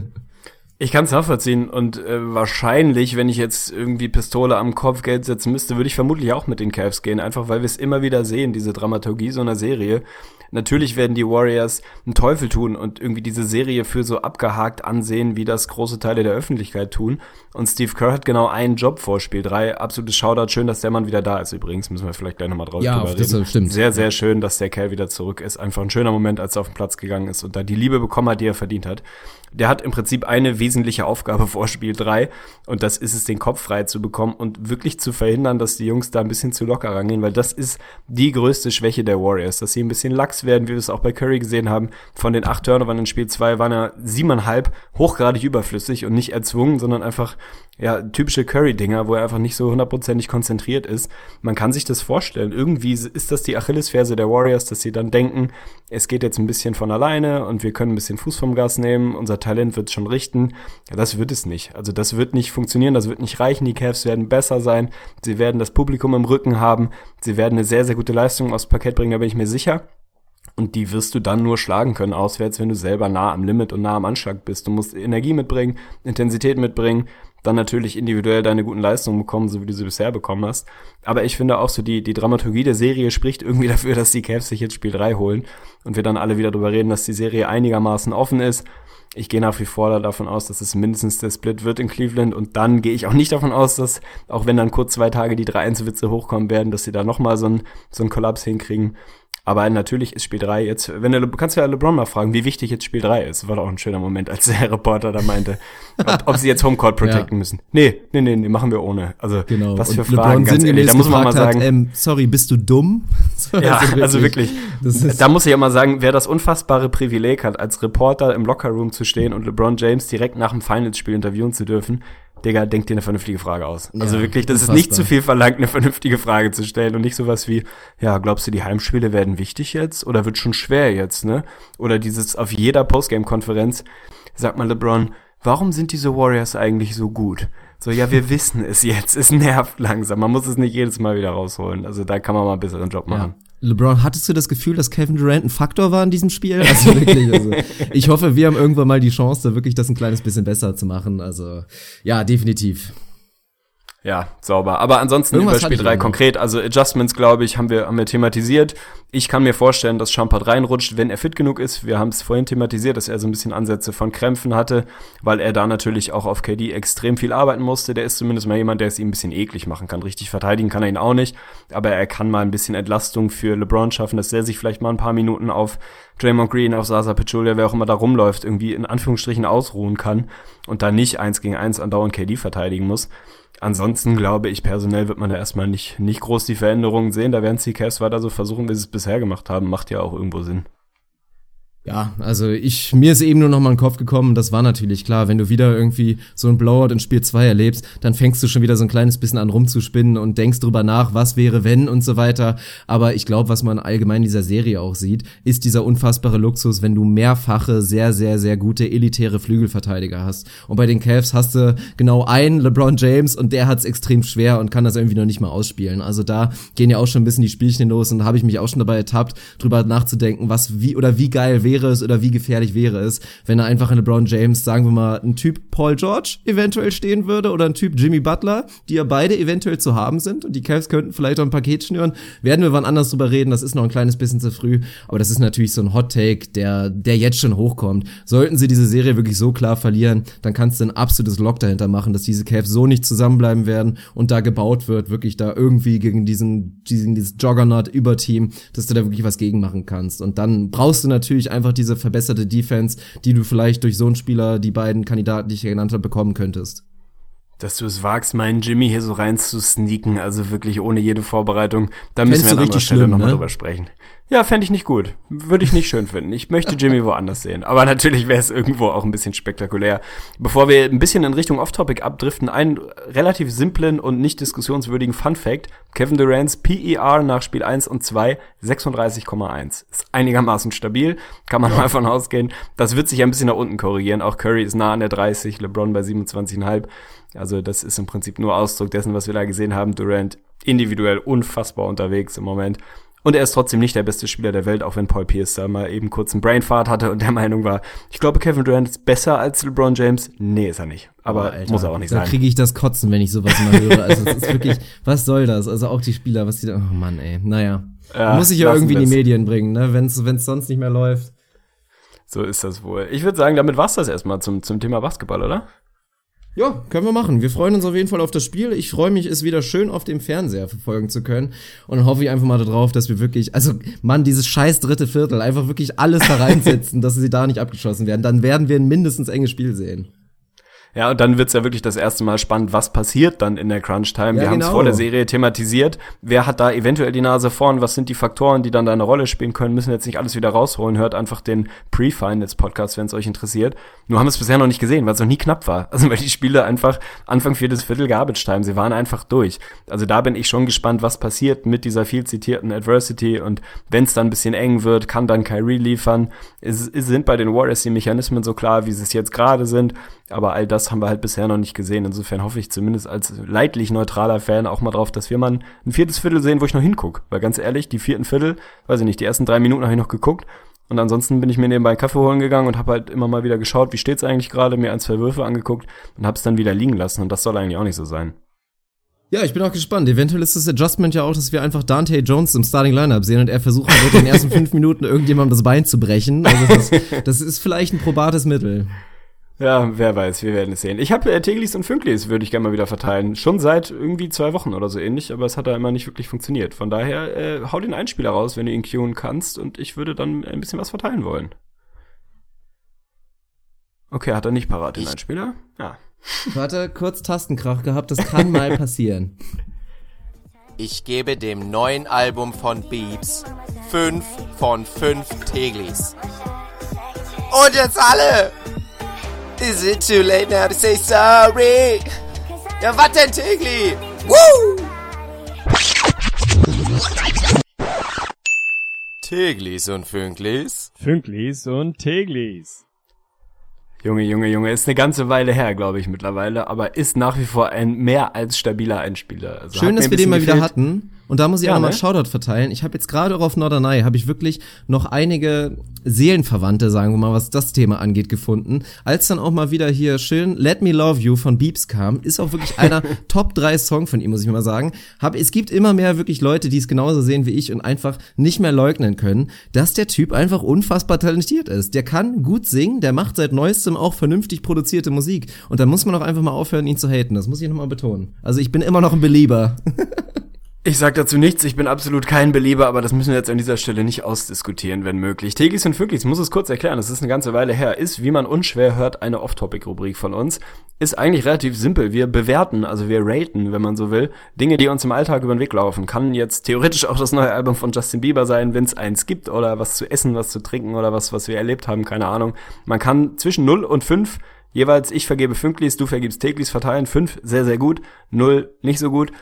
Ich kann es nachvollziehen und äh, wahrscheinlich, wenn ich jetzt irgendwie Pistole am Kopf Geld setzen müsste, würde ich vermutlich auch mit den Cavs gehen, einfach weil wir es immer wieder sehen, diese Dramaturgie so einer Serie. Natürlich werden die Warriors einen Teufel tun und irgendwie diese Serie für so abgehakt ansehen, wie das große Teile der Öffentlichkeit tun. Und Steve Kerr hat genau einen Job vor Spiel 3. Absolutes Shoutout. Schön, dass der Mann wieder da ist übrigens. Müssen wir vielleicht gleich nochmal drauf Ja, drüber das reden. stimmt. Sehr, sehr schön, dass der Kerl wieder zurück ist. Einfach ein schöner Moment, als er auf den Platz gegangen ist und da die Liebe bekommen hat, die er verdient hat. Der hat im Prinzip eine wesentliche Aufgabe vor Spiel 3 und das ist es, den Kopf frei zu bekommen und wirklich zu verhindern, dass die Jungs da ein bisschen zu locker rangehen, weil das ist die größte Schwäche der Warriors, dass sie ein bisschen lax werden, wie wir es auch bei Curry gesehen haben. Von den acht Turnovern in Spiel zwei waren ja siebeneinhalb hochgradig überflüssig und nicht erzwungen, sondern einfach ja, typische Curry-Dinger, wo er einfach nicht so hundertprozentig konzentriert ist. Man kann sich das vorstellen. Irgendwie ist das die Achillesferse der Warriors, dass sie dann denken, es geht jetzt ein bisschen von alleine und wir können ein bisschen Fuß vom Gas nehmen, unser Talent wird schon richten. Ja, das wird es nicht. Also das wird nicht funktionieren, das wird nicht reichen. Die Cavs werden besser sein, sie werden das Publikum im Rücken haben, sie werden eine sehr, sehr gute Leistung aufs Parkett bringen, da bin ich mir sicher. Und die wirst du dann nur schlagen können auswärts, wenn du selber nah am Limit und nah am Anschlag bist. Du musst Energie mitbringen, Intensität mitbringen, dann natürlich individuell deine guten Leistungen bekommen, so wie du sie bisher bekommen hast. Aber ich finde auch so, die, die Dramaturgie der Serie spricht irgendwie dafür, dass die Cavs sich jetzt Spiel 3 holen und wir dann alle wieder darüber reden, dass die Serie einigermaßen offen ist. Ich gehe nach wie vor davon aus, dass es mindestens der Split wird in Cleveland und dann gehe ich auch nicht davon aus, dass, auch wenn dann kurz zwei Tage die 3-1-Witze hochkommen werden, dass sie da nochmal so einen so Kollaps hinkriegen. Aber natürlich ist Spiel 3 jetzt, wenn du, kannst ja LeBron mal fragen, wie wichtig jetzt Spiel 3 ist. War doch auch ein schöner Moment, als der Reporter da meinte, ob, ob sie jetzt Homecourt protecten ja. müssen. Nee, nee, nee, nee, machen wir ohne. Also, genau. was für Und Fragen, LeBron ganz ehrlich, da muss man mal sagen. Hat, ähm, sorry, bist du dumm? ja, also wirklich. da muss ich ja mal sagen, wer das unfassbare Privileg hat, als Reporter im Lockerroom zu stehen und LeBron James direkt nach dem Finals-Spiel interviewen zu dürfen, Digga, denk dir eine vernünftige Frage aus. Ja, also wirklich, das ist nicht zu viel verlangt, eine vernünftige Frage zu stellen und nicht sowas wie, ja, glaubst du, die Heimspiele werden wichtig jetzt oder wird schon schwer jetzt, ne? Oder dieses auf jeder Postgame-Konferenz, sag mal LeBron, warum sind diese Warriors eigentlich so gut? So, ja, wir wissen es jetzt. Es nervt langsam. Man muss es nicht jedes Mal wieder rausholen. Also da kann man mal einen besseren Job machen. Ja. LeBron, hattest du das Gefühl, dass Kevin Durant ein Faktor war in diesem Spiel? Also wirklich, also ich hoffe, wir haben irgendwann mal die Chance, da wirklich das ein kleines bisschen besser zu machen. Also ja, definitiv. Ja, sauber. Aber ansonsten Irgendwas über Spiel 3 konkret, also Adjustments, glaube ich, haben wir, haben wir thematisiert. Ich kann mir vorstellen, dass Champard reinrutscht, wenn er fit genug ist. Wir haben es vorhin thematisiert, dass er so ein bisschen Ansätze von Krämpfen hatte, weil er da natürlich auch auf KD extrem viel arbeiten musste. Der ist zumindest mal jemand, der es ihm ein bisschen eklig machen kann. Richtig verteidigen kann er ihn auch nicht, aber er kann mal ein bisschen Entlastung für LeBron schaffen, dass er sich vielleicht mal ein paar Minuten auf Draymond Green, auf Sasa Pachulia, wer auch immer da rumläuft, irgendwie in Anführungsstrichen ausruhen kann und da nicht eins gegen eins andauernd KD verteidigen muss. Ansonsten glaube ich, personell wird man da erstmal nicht, nicht groß die Veränderungen sehen. Da werden die Cavs weiter so versuchen, wie sie es bisher gemacht haben. Macht ja auch irgendwo Sinn. Ja, also ich, mir ist eben nur noch mal in den Kopf gekommen, das war natürlich klar, wenn du wieder irgendwie so ein Blowout in Spiel 2 erlebst, dann fängst du schon wieder so ein kleines bisschen an rumzuspinnen und denkst drüber nach, was wäre wenn und so weiter. Aber ich glaube, was man allgemein in dieser Serie auch sieht, ist dieser unfassbare Luxus, wenn du mehrfache, sehr, sehr, sehr gute elitäre Flügelverteidiger hast. Und bei den Cavs hast du genau einen LeBron James und der hat es extrem schwer und kann das irgendwie noch nicht mal ausspielen. Also da gehen ja auch schon ein bisschen die Spielchen los und habe ich mich auch schon dabei ertappt, drüber nachzudenken, was wie oder wie geil wäre wäre es oder wie gefährlich wäre es, wenn da einfach in LeBron James, sagen wir mal, ein Typ Paul George eventuell stehen würde oder ein Typ Jimmy Butler, die ja beide eventuell zu haben sind und die Cavs könnten vielleicht auch ein Paket schnüren. Werden wir wann anders drüber reden, das ist noch ein kleines bisschen zu früh, aber das ist natürlich so ein Hot Take, der, der jetzt schon hochkommt. Sollten sie diese Serie wirklich so klar verlieren, dann kannst du ein absolutes Lock dahinter machen, dass diese Cavs so nicht zusammenbleiben werden und da gebaut wird, wirklich da irgendwie gegen diesen, diesen dieses Juggernaut-Überteam, dass du da wirklich was gegen machen kannst. Und dann brauchst du natürlich einfach einfach diese verbesserte Defense, die du vielleicht durch so einen Spieler, die beiden Kandidaten, die ich hier genannt habe, bekommen könntest. Dass du es wagst, meinen Jimmy hier so rein zu sneaken, also wirklich ohne jede Vorbereitung, da müssen wir an anderer Stelle nochmal ne? drüber sprechen. Ja, fände ich nicht gut. Würde ich nicht schön finden. Ich möchte Jimmy woanders sehen. Aber natürlich wäre es irgendwo auch ein bisschen spektakulär. Bevor wir ein bisschen in Richtung Off-Topic abdriften, einen relativ simplen und nicht diskussionswürdigen Fun-Fact. Kevin Durant's PER nach Spiel 1 und 2 36,1. Ist einigermaßen stabil. Kann man mal von ausgehen. Das wird sich ein bisschen nach unten korrigieren. Auch Curry ist nah an der 30, LeBron bei 27,5. Also das ist im Prinzip nur Ausdruck dessen, was wir da gesehen haben. Durant individuell unfassbar unterwegs im Moment. Und er ist trotzdem nicht der beste Spieler der Welt, auch wenn Paul Pierce da mal eben kurz einen Brainfart hatte und der Meinung war, ich glaube, Kevin Durant ist besser als LeBron James. Nee, ist er nicht. Aber oh, muss er auch nicht da sein. Da kriege ich das Kotzen, wenn ich sowas mal höre. Also es ist wirklich, was soll das? Also auch die Spieler, was die da, oh Mann, ey. Naja. Ja, Muss ich ja irgendwie in die Medien bringen, ne? Wenn es sonst nicht mehr läuft. So ist das wohl. Ich würde sagen, damit war's das erstmal zum, zum Thema Basketball, oder? Ja, können wir machen. Wir freuen uns auf jeden Fall auf das Spiel. Ich freue mich, es wieder schön auf dem Fernseher verfolgen zu können. Und hoffe ich einfach mal darauf, dass wir wirklich, also Mann, dieses scheiß dritte Viertel, einfach wirklich alles da reinsetzen, dass sie da nicht abgeschossen werden. Dann werden wir ein mindestens enges Spiel sehen. Ja, und dann wird's ja wirklich das erste Mal spannend, was passiert dann in der Crunch-Time. Ja, Wir haben's genau. vor der Serie thematisiert. Wer hat da eventuell die Nase vorn? Was sind die Faktoren, die dann da eine Rolle spielen können? Müssen jetzt nicht alles wieder rausholen. Hört einfach den Pre-Finals-Podcast, wenn es euch interessiert. Nur haben wir es bisher noch nicht gesehen, weil es noch nie knapp war. Also weil die Spiele einfach Anfang viertes Viertel Garbage-Time, sie waren einfach durch. Also da bin ich schon gespannt, was passiert mit dieser viel zitierten Adversity und wenn es dann ein bisschen eng wird, kann dann Kyrie liefern. Es, es sind bei den Warriors die Mechanismen so klar, wie sie es jetzt gerade sind, aber all das haben wir halt bisher noch nicht gesehen. Insofern hoffe ich zumindest als leidlich neutraler Fan auch mal drauf, dass wir mal ein, ein viertes Viertel sehen, wo ich noch hinguck. Weil ganz ehrlich, die vierten Viertel, weiß ich nicht, die ersten drei Minuten habe ich noch geguckt und ansonsten bin ich mir nebenbei einen Kaffee holen gegangen und habe halt immer mal wieder geschaut, wie steht's eigentlich gerade, mir ein, zwei Würfe angeguckt und habe es dann wieder liegen lassen und das soll eigentlich auch nicht so sein. Ja, ich bin auch gespannt. Eventuell ist das Adjustment ja auch, dass wir einfach Dante Jones im Starting Lineup sehen und er versuchen wird, in den ersten fünf Minuten irgendjemandem das Bein zu brechen. Also das, das ist vielleicht ein probates Mittel. Ja, wer weiß, wir werden es sehen. Ich habe äh, Teglis und Fünklis würde ich gerne mal wieder verteilen. Schon seit irgendwie zwei Wochen oder so ähnlich, aber es hat da immer nicht wirklich funktioniert. Von daher, äh, hau den Einspieler raus, wenn du ihn queuen kannst und ich würde dann ein bisschen was verteilen wollen. Okay, hat er nicht parat, den Einspieler? Ja. Warte, kurz Tastenkrach gehabt, das kann mal passieren. Ich gebe dem neuen Album von Beeps 5 von 5 Teglis. Und jetzt alle! Is it too late now to say sorry? Ja, was denn, Tegli? Woo! Teglis und Fünklis? Fünklis und Teglis. Junge, Junge, Junge, ist eine ganze Weile her, glaube ich, mittlerweile, aber ist nach wie vor ein mehr als stabiler Einspieler. Also Schön, dass ein wir den mal wieder hatten. Und da muss ich Ja, auch nochmal ne? Shoutout verteilen. Ich habe jetzt gerade auch auf Norderney, habe ich wirklich noch einige Seelenverwandte, sagen wir mal, was das Thema angeht, gefunden. Als dann auch mal wieder hier schön Let Me Love You von Beeps kam, ist auch wirklich einer Top 3 Song von ihm, muss ich mal sagen. Hab, es gibt immer mehr wirklich Leute, die es genauso sehen wie ich und einfach nicht mehr leugnen können, dass der Typ einfach unfassbar talentiert ist. Der kann gut singen, der macht seit neuestem auch vernünftig produzierte Musik. Und da muss man auch einfach mal aufhören, ihn zu haten. Das muss ich nochmal betonen. Also ich bin immer noch ein Belieber. Ich sag dazu nichts, ich bin absolut kein Belieber, aber das müssen wir jetzt an dieser Stelle nicht ausdiskutieren, wenn möglich. Tegis und Fünklis, muss es kurz erklären, das ist eine ganze Weile her, ist, wie man unschwer hört, eine Off-Topic-Rubrik von uns. Ist eigentlich relativ simpel. Wir bewerten, also wir raten, wenn man so will, Dinge, die uns im Alltag über den Weg laufen. Kann jetzt theoretisch auch das neue Album von Justin Bieber sein, wenn es eins gibt, oder was zu essen, was zu trinken, oder was, was wir erlebt haben, keine Ahnung. Man kann zwischen 0 und 5 jeweils, ich vergebe Fünklis, du vergibst Teglis verteilen. 5 sehr, sehr gut, 0 nicht so gut.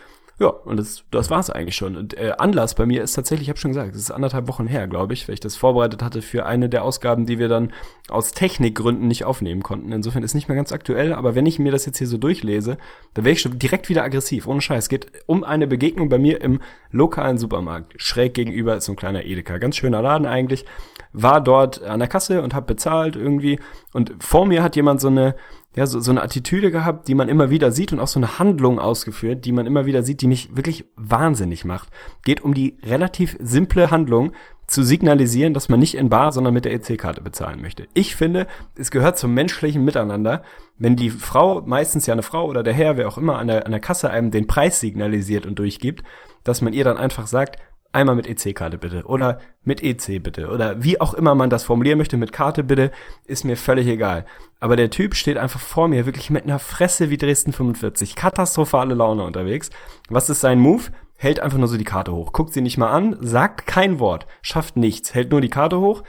Ja, und das, das war's eigentlich schon. Und äh, Anlass bei mir ist tatsächlich, ich habe schon gesagt, es ist anderthalb Wochen her, glaube ich, weil ich das vorbereitet hatte für eine der Ausgaben, die wir dann aus Technikgründen nicht aufnehmen konnten. Insofern ist nicht mehr ganz aktuell, aber wenn ich mir das jetzt hier so durchlese, dann wäre ich schon direkt wieder aggressiv, ohne Scheiß. Es geht um eine Begegnung bei mir im lokalen Supermarkt. Schräg gegenüber ist so ein kleiner Edeka. Ganz schöner Laden eigentlich. War dort an der Kasse und hab bezahlt irgendwie. Und vor mir hat jemand so eine ja, so, so eine Attitüde gehabt, die man immer wieder sieht und auch so eine Handlung ausgeführt, die man immer wieder sieht, die mich wirklich wahnsinnig macht. Geht um die relativ simple Handlung, zu signalisieren, dass man nicht in Bar, sondern mit der EC-Karte bezahlen möchte. Ich finde, es gehört zum menschlichen Miteinander, wenn die Frau, meistens ja eine Frau oder der Herr, wer auch immer, an der, an der Kasse einem den Preis signalisiert und durchgibt, dass man ihr dann einfach sagt, einmal mit EC-Karte bitte oder mit EC bitte oder wie auch immer man das formulieren möchte, mit Karte bitte, ist mir völlig egal. Aber der Typ steht einfach vor mir, wirklich mit einer Fresse wie Dresden 45, katastrophale Laune unterwegs. Was ist sein Move? Hält einfach nur so die Karte hoch, guckt sie nicht mal an, sagt kein Wort, schafft nichts, hält nur die Karte hoch.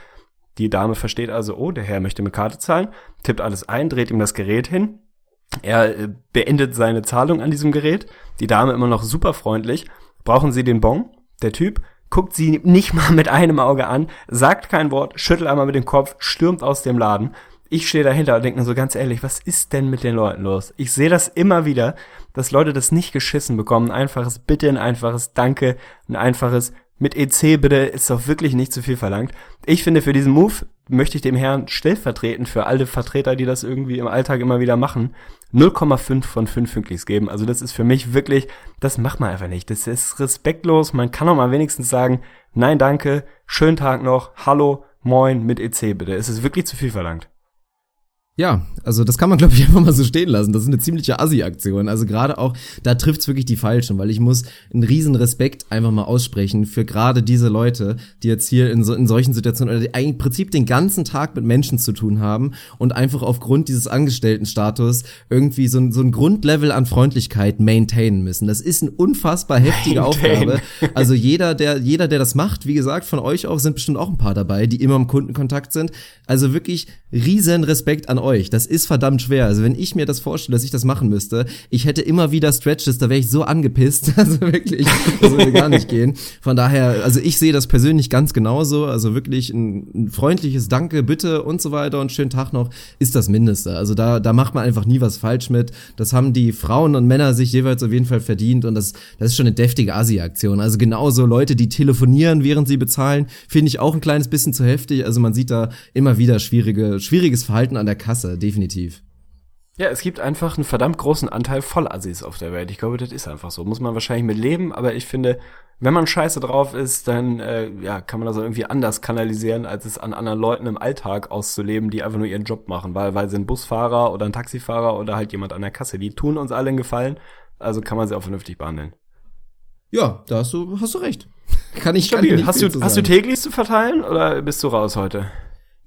Die Dame versteht also, oh, der Herr möchte mit Karte zahlen, tippt alles ein, dreht ihm das Gerät hin. Er äh, beendet seine Zahlung an diesem Gerät. Die Dame immer noch super freundlich. Brauchen Sie den Bon? Der Typ guckt sie nicht mal mit einem Auge an, sagt kein Wort, schüttelt einmal mit dem Kopf, stürmt aus dem Laden. Ich stehe dahinter und denke mir so ganz ehrlich, was ist denn mit den Leuten los? Ich sehe das immer wieder, dass Leute das nicht geschissen bekommen. Ein einfaches Bitte, ein einfaches Danke, ein einfaches mit EC bitte ist doch wirklich nicht zu viel verlangt. Ich finde, für diesen Move möchte ich dem Herrn stellvertretend für alle Vertreter, die das irgendwie im Alltag immer wieder machen, 0,5 von 5 Fünklis geben. Also das ist für mich wirklich, das macht man einfach nicht. Das ist respektlos. Man kann auch mal wenigstens sagen, nein, danke, schönen Tag noch, hallo, moin, mit EC bitte. Es ist wirklich zu viel verlangt. Ja, also das kann man, glaube ich, einfach mal so stehen lassen. Das ist eine ziemliche Assi-Aktion. Also gerade auch, da trifft's wirklich die Falschen, weil ich muss einen riesen Respekt einfach mal aussprechen für gerade diese Leute, die jetzt hier in, so, in solchen Situationen oder die eigentlich im Prinzip den ganzen Tag mit Menschen zu tun haben und einfach aufgrund dieses Angestelltenstatus irgendwie so, ein- so ein Grundlevel an Freundlichkeit maintainen müssen. Das ist eine unfassbar heftige Maintain. Aufgabe. Also jeder, der, jeder, der das macht, wie gesagt, von euch auch, sind bestimmt auch ein paar dabei, die immer im Kundenkontakt sind. Also wirklich riesen Respekt an euch. Das ist verdammt schwer. Also wenn ich mir das vorstelle, dass ich das machen müsste, ich hätte immer wieder Stretches, da wäre ich so angepisst. Also wirklich, das würde gar nicht gehen. Von daher, also ich sehe das persönlich ganz genauso. Also wirklich ein, ein freundliches Danke, bitte und so weiter und schönen Tag noch ist das Mindeste. Also da, da macht man einfach nie was falsch mit. Das haben die Frauen und Männer sich jeweils auf jeden Fall verdient und das, das ist schon eine deftige Asi-Aktion. Also genauso Leute, die telefonieren, während sie bezahlen, finde ich auch ein kleines bisschen zu heftig. Also man sieht da immer wieder schwierige, schwieriges Verhalten an der Kasse, definitiv. Ja, es gibt einfach einen verdammt großen Anteil Vollassis auf der Welt. Ich glaube, das ist einfach so. Muss man wahrscheinlich mit leben, aber ich finde, wenn man scheiße drauf ist, dann äh, ja, kann man das auch irgendwie anders kanalisieren, als es an anderen Leuten im Alltag auszuleben, die einfach nur ihren Job machen, weil, weil sie ein Busfahrer oder ein Taxifahrer oder halt jemand an der Kasse, die tun uns alle einen Gefallen, also kann man sie auch vernünftig behandeln. Ja, da hast du, hast du recht. Kann ich kann ich Stabil. nicht Hast du, hast du täglich zu verteilen oder bist du raus heute?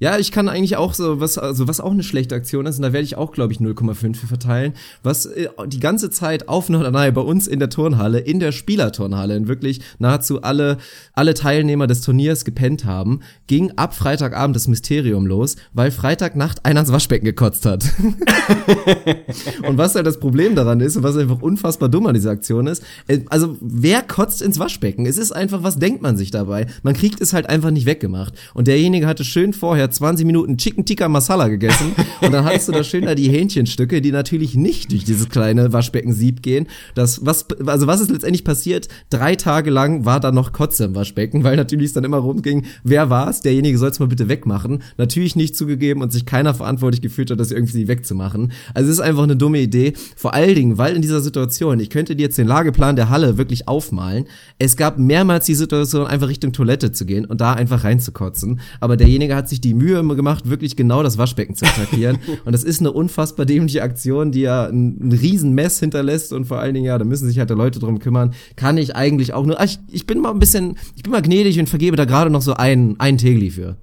Ja, ich kann eigentlich auch so, was, also was auch eine schlechte Aktion ist, und da werde ich auch, glaube ich, 0,5 für verteilen, was äh, die ganze Zeit auf Norderney bei uns in der Turnhalle, in der Spielerturnhalle, in wirklich nahezu alle, alle Teilnehmer des Turniers gepennt haben, ging ab Freitagabend das Mysterium los, weil Freitagnacht einer ans Waschbecken gekotzt hat. und was halt das Problem daran ist und was einfach unfassbar dumm an dieser Aktion ist, äh, also wer kotzt ins Waschbecken? Es ist einfach, was denkt man sich dabei? Man kriegt es halt einfach nicht weggemacht. Und derjenige hatte schön vorher 20 Minuten Chicken Tikka Masala gegessen und dann hattest du da schön da die Hähnchenstücke, die natürlich nicht durch dieses kleine Waschbeckensieb gehen. Das, was, also was ist letztendlich passiert? Drei Tage lang war da noch Kotze im Waschbecken, weil natürlich es dann immer rumging, wer war's? Derjenige soll's mal bitte wegmachen. Natürlich nicht zugegeben und sich keiner verantwortlich gefühlt hat, das irgendwie wegzumachen. Also es ist einfach eine dumme Idee. Vor allen Dingen, weil in dieser Situation, ich könnte dir jetzt den Lageplan der Halle wirklich aufmalen. Es gab mehrmals die Situation, einfach Richtung Toilette zu gehen und da einfach reinzukotzen. Aber derjenige hat sich die Mühe immer gemacht, wirklich genau das Waschbecken zu attackieren. und das ist eine unfassbar dämliche Aktion, die ja ein, ein riesen Mess hinterlässt und vor allen Dingen, ja, da müssen sich halt die Leute drum kümmern. Kann ich eigentlich auch nur, ah, ich, ich bin mal ein bisschen, ich bin mal gnädig und vergebe da gerade noch so einen, einen Tegli für.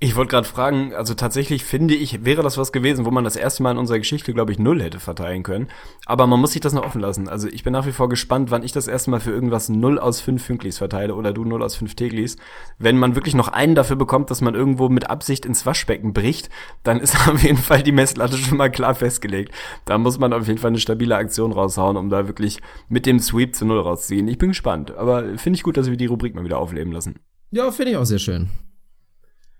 Ich wollte gerade fragen, also tatsächlich finde ich, wäre das was gewesen, wo man das erste Mal in unserer Geschichte, glaube ich, null hätte verteilen können. Aber man muss sich das noch offen lassen. Also ich bin nach wie vor gespannt, wann ich das erste Mal für irgendwas 0 aus 5 Fünklis verteile oder du 0 aus 5 Teglis. Wenn man wirklich noch einen dafür bekommt, dass man irgendwo mit Absicht ins Waschbecken bricht, dann ist auf jeden Fall die Messlatte schon mal klar festgelegt. Da muss man auf jeden Fall eine stabile Aktion raushauen, um da wirklich mit dem Sweep zu Null rauszuziehen. Ich bin gespannt, aber finde ich gut, dass wir die Rubrik mal wieder aufleben lassen. Ja, finde ich auch sehr schön.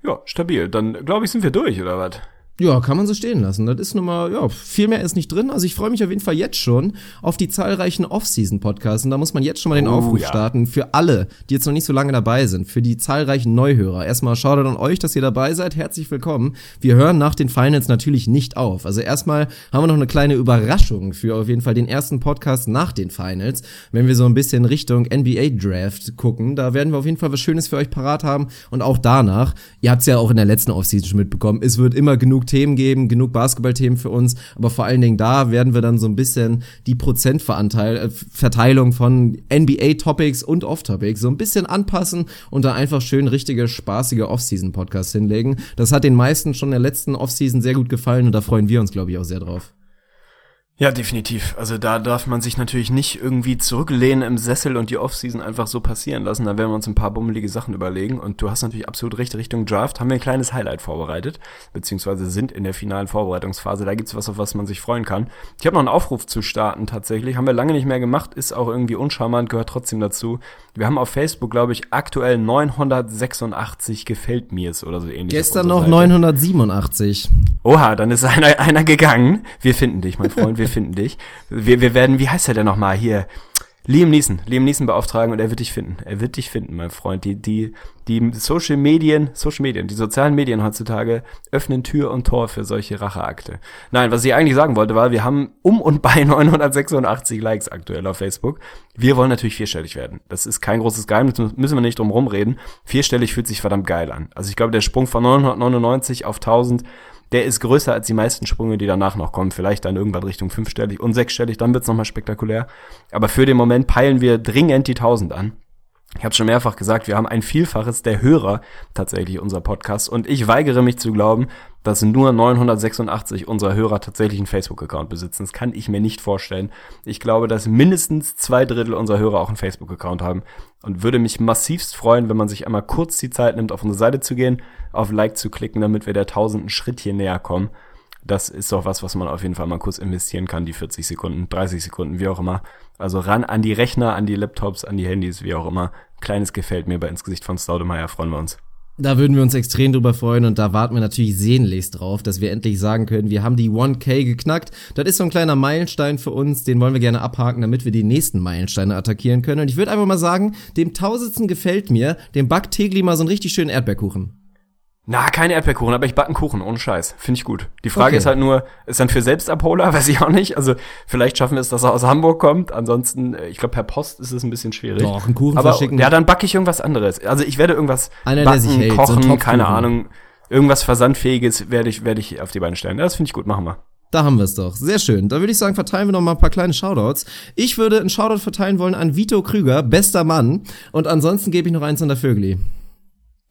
Ja, stabil. Dann glaube ich, sind wir durch, oder was? Ja, kann man so stehen lassen. Das ist nun mal, ja, viel mehr ist nicht drin. Also ich freue mich auf jeden Fall jetzt schon auf die zahlreichen Off-Season-Podcasts. Und da muss man jetzt schon mal den Oh, Aufruf ja. starten für alle, die jetzt noch nicht so lange dabei sind, für die zahlreichen Neuhörer. Erstmal Shoutout an euch, dass ihr dabei seid. Herzlich willkommen. Wir hören nach den Finals natürlich nicht auf. Also erstmal haben wir noch eine kleine Überraschung für auf jeden Fall den ersten Podcast nach den Finals. Wenn wir so ein bisschen Richtung NBA-Draft gucken, da werden wir auf jeden Fall was Schönes für euch parat haben. Und auch danach, ihr habt es ja auch in der letzten Offseason schon mitbekommen, es wird immer genug Themen geben, genug Basketballthemen für uns, aber vor allen Dingen da werden wir dann so ein bisschen die Prozentverteilung von NBA-Topics und Off-Topics so ein bisschen anpassen und da einfach schön richtige, spaßige Off-Season-Podcasts hinlegen. Das hat den meisten schon in der letzten Off-Season sehr gut gefallen und da freuen wir uns, glaube ich, auch sehr drauf. Ja, definitiv. Also da darf man sich natürlich nicht irgendwie zurücklehnen im Sessel und die Offseason einfach so passieren lassen. Da werden wir uns ein paar bummelige Sachen überlegen. Und du hast natürlich absolut recht, Richtung Draft haben wir ein kleines Highlight vorbereitet, beziehungsweise sind in der finalen Vorbereitungsphase. Da gibt's was, auf was man sich freuen kann. Ich habe noch einen Aufruf zu starten tatsächlich. Haben wir lange nicht mehr gemacht, ist auch irgendwie uncharmant, gehört trotzdem dazu. Wir haben auf Facebook, glaube ich, aktuell 986 gefällt mir's oder so ähnlich. Gestern noch unserer Seite. 987. Oha, dann ist einer, einer gegangen. Wir finden dich, mein Freund, wir finden dich. Wir, wir werden, wie heißt er denn nochmal hier? Liam Neeson, Liam Neeson beauftragen und er wird dich finden. Er wird dich finden, mein Freund. Die, die, die Social Medien, Social Medien, die sozialen Medien heutzutage öffnen Tür und Tor für solche Racheakte. Nein, was ich eigentlich sagen wollte, war, wir haben um und bei 986 Likes aktuell auf Facebook. Wir wollen natürlich vierstellig werden. Das ist kein großes Geheimnis, müssen wir nicht drum rumreden. Vierstellig fühlt sich verdammt geil an. Also ich glaube, der Sprung von 999 auf 1000 der ist größer als die meisten Sprünge, die danach noch kommen. Vielleicht dann irgendwann Richtung fünfstellig und sechsstellig, dann wird's nochmal spektakulär. Aber für den Moment peilen wir dringend die 1000 an. Ich habe schon mehrfach gesagt, wir haben ein Vielfaches der Hörer tatsächlich unser Podcast und ich weigere mich zu glauben, dass nur 986 unserer Hörer tatsächlich einen Facebook-Account besitzen. Das kann ich mir nicht vorstellen. Ich glaube, dass mindestens zwei Drittel unserer Hörer auch einen Facebook-Account haben und würde mich massivst freuen, wenn man sich einmal kurz die Zeit nimmt, auf unsere Seite zu gehen, auf Like zu klicken, damit wir der tausenden Schritt hier näher kommen. Das ist doch was, was man auf jeden Fall mal kurz investieren kann, die 40 Sekunden, 30 Sekunden, wie auch immer. Also ran an die Rechner, an die Laptops, an die Handys, wie auch immer. Kleines gefällt mir bei ins Gesicht von Staudemeyer, freuen wir uns. Da würden wir uns extrem drüber freuen und da warten wir natürlich sehnlichst drauf, dass wir endlich sagen können, wir haben die 1K geknackt. Das ist so ein kleiner Meilenstein für uns, den wollen wir gerne abhaken, damit wir die nächsten Meilensteine attackieren können. Und ich würde einfach mal sagen, dem Tausendsten gefällt mir, dem backt Tegli mal so einen richtig schönen Erdbeerkuchen. Na, keine Erdbeerkuchen, aber ich backe einen Kuchen, ohne Scheiß. Finde ich gut. Die Frage Okay. ist halt nur, ist dann für Selbstabholer, weiß ich auch nicht. Also vielleicht schaffen wir es, dass er aus Hamburg kommt. Ansonsten, äh, ich glaube, per Post ist es ein bisschen schwierig. Doch, einen Kuchen aber, verschicken. Ja, dann backe ich irgendwas anderes. Also ich werde irgendwas Einer, backen, hält, so kochen, Topfkuchen. keine Ahnung. Irgendwas Versandfähiges werde ich, werde ich auf die Beine stellen. Das finde ich gut, machen wir. Da haben wir es doch. Sehr schön. Da würde ich sagen, verteilen wir noch mal ein paar kleine Shoutouts. Ich würde einen Shoutout verteilen wollen an Vito Krüger, bester Mann. Und ansonsten gebe ich noch eins an der Vögli.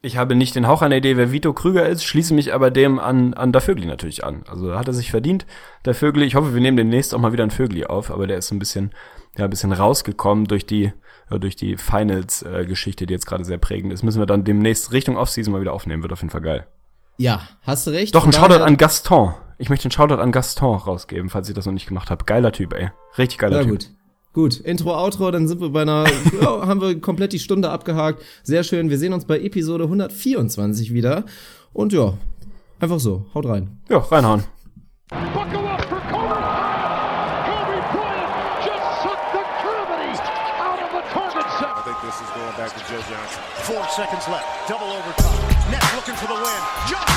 Ich habe nicht den Hauch einer Idee, wer Vito Krüger ist, schließe mich aber dem an, an der Vögli natürlich an. Also hat er sich verdient, der Vögli. Ich hoffe, wir nehmen demnächst auch mal wieder einen Vögli auf, aber der ist so ein bisschen, ja, ein bisschen rausgekommen durch die, ja, durch die Finals-Geschichte, die jetzt gerade sehr prägend ist. Müssen wir dann demnächst Richtung Offseason mal wieder aufnehmen, wird auf jeden Fall geil. Ja, hast du recht. Doch, ein Shoutout an Gaston. Ich möchte einen Shoutout an Gaston rausgeben, falls ich das noch nicht gemacht habe. Geiler Typ, ey. Richtig geiler Ja, Typ. gut. Gut, Intro, Outro, dann sind wir bei einer, ja, haben wir komplett die Stunde abgehakt. Sehr schön, wir sehen uns bei Episode 124 wieder. Und ja, einfach so, haut rein. Ja, reinhauen. Buckle up for Kobe. Kobe Bryant just sucked the gravity out of the target I set. think this is going back to Joe Johnson. Four seconds left. Double overtime. Nets looking for the win. Johnson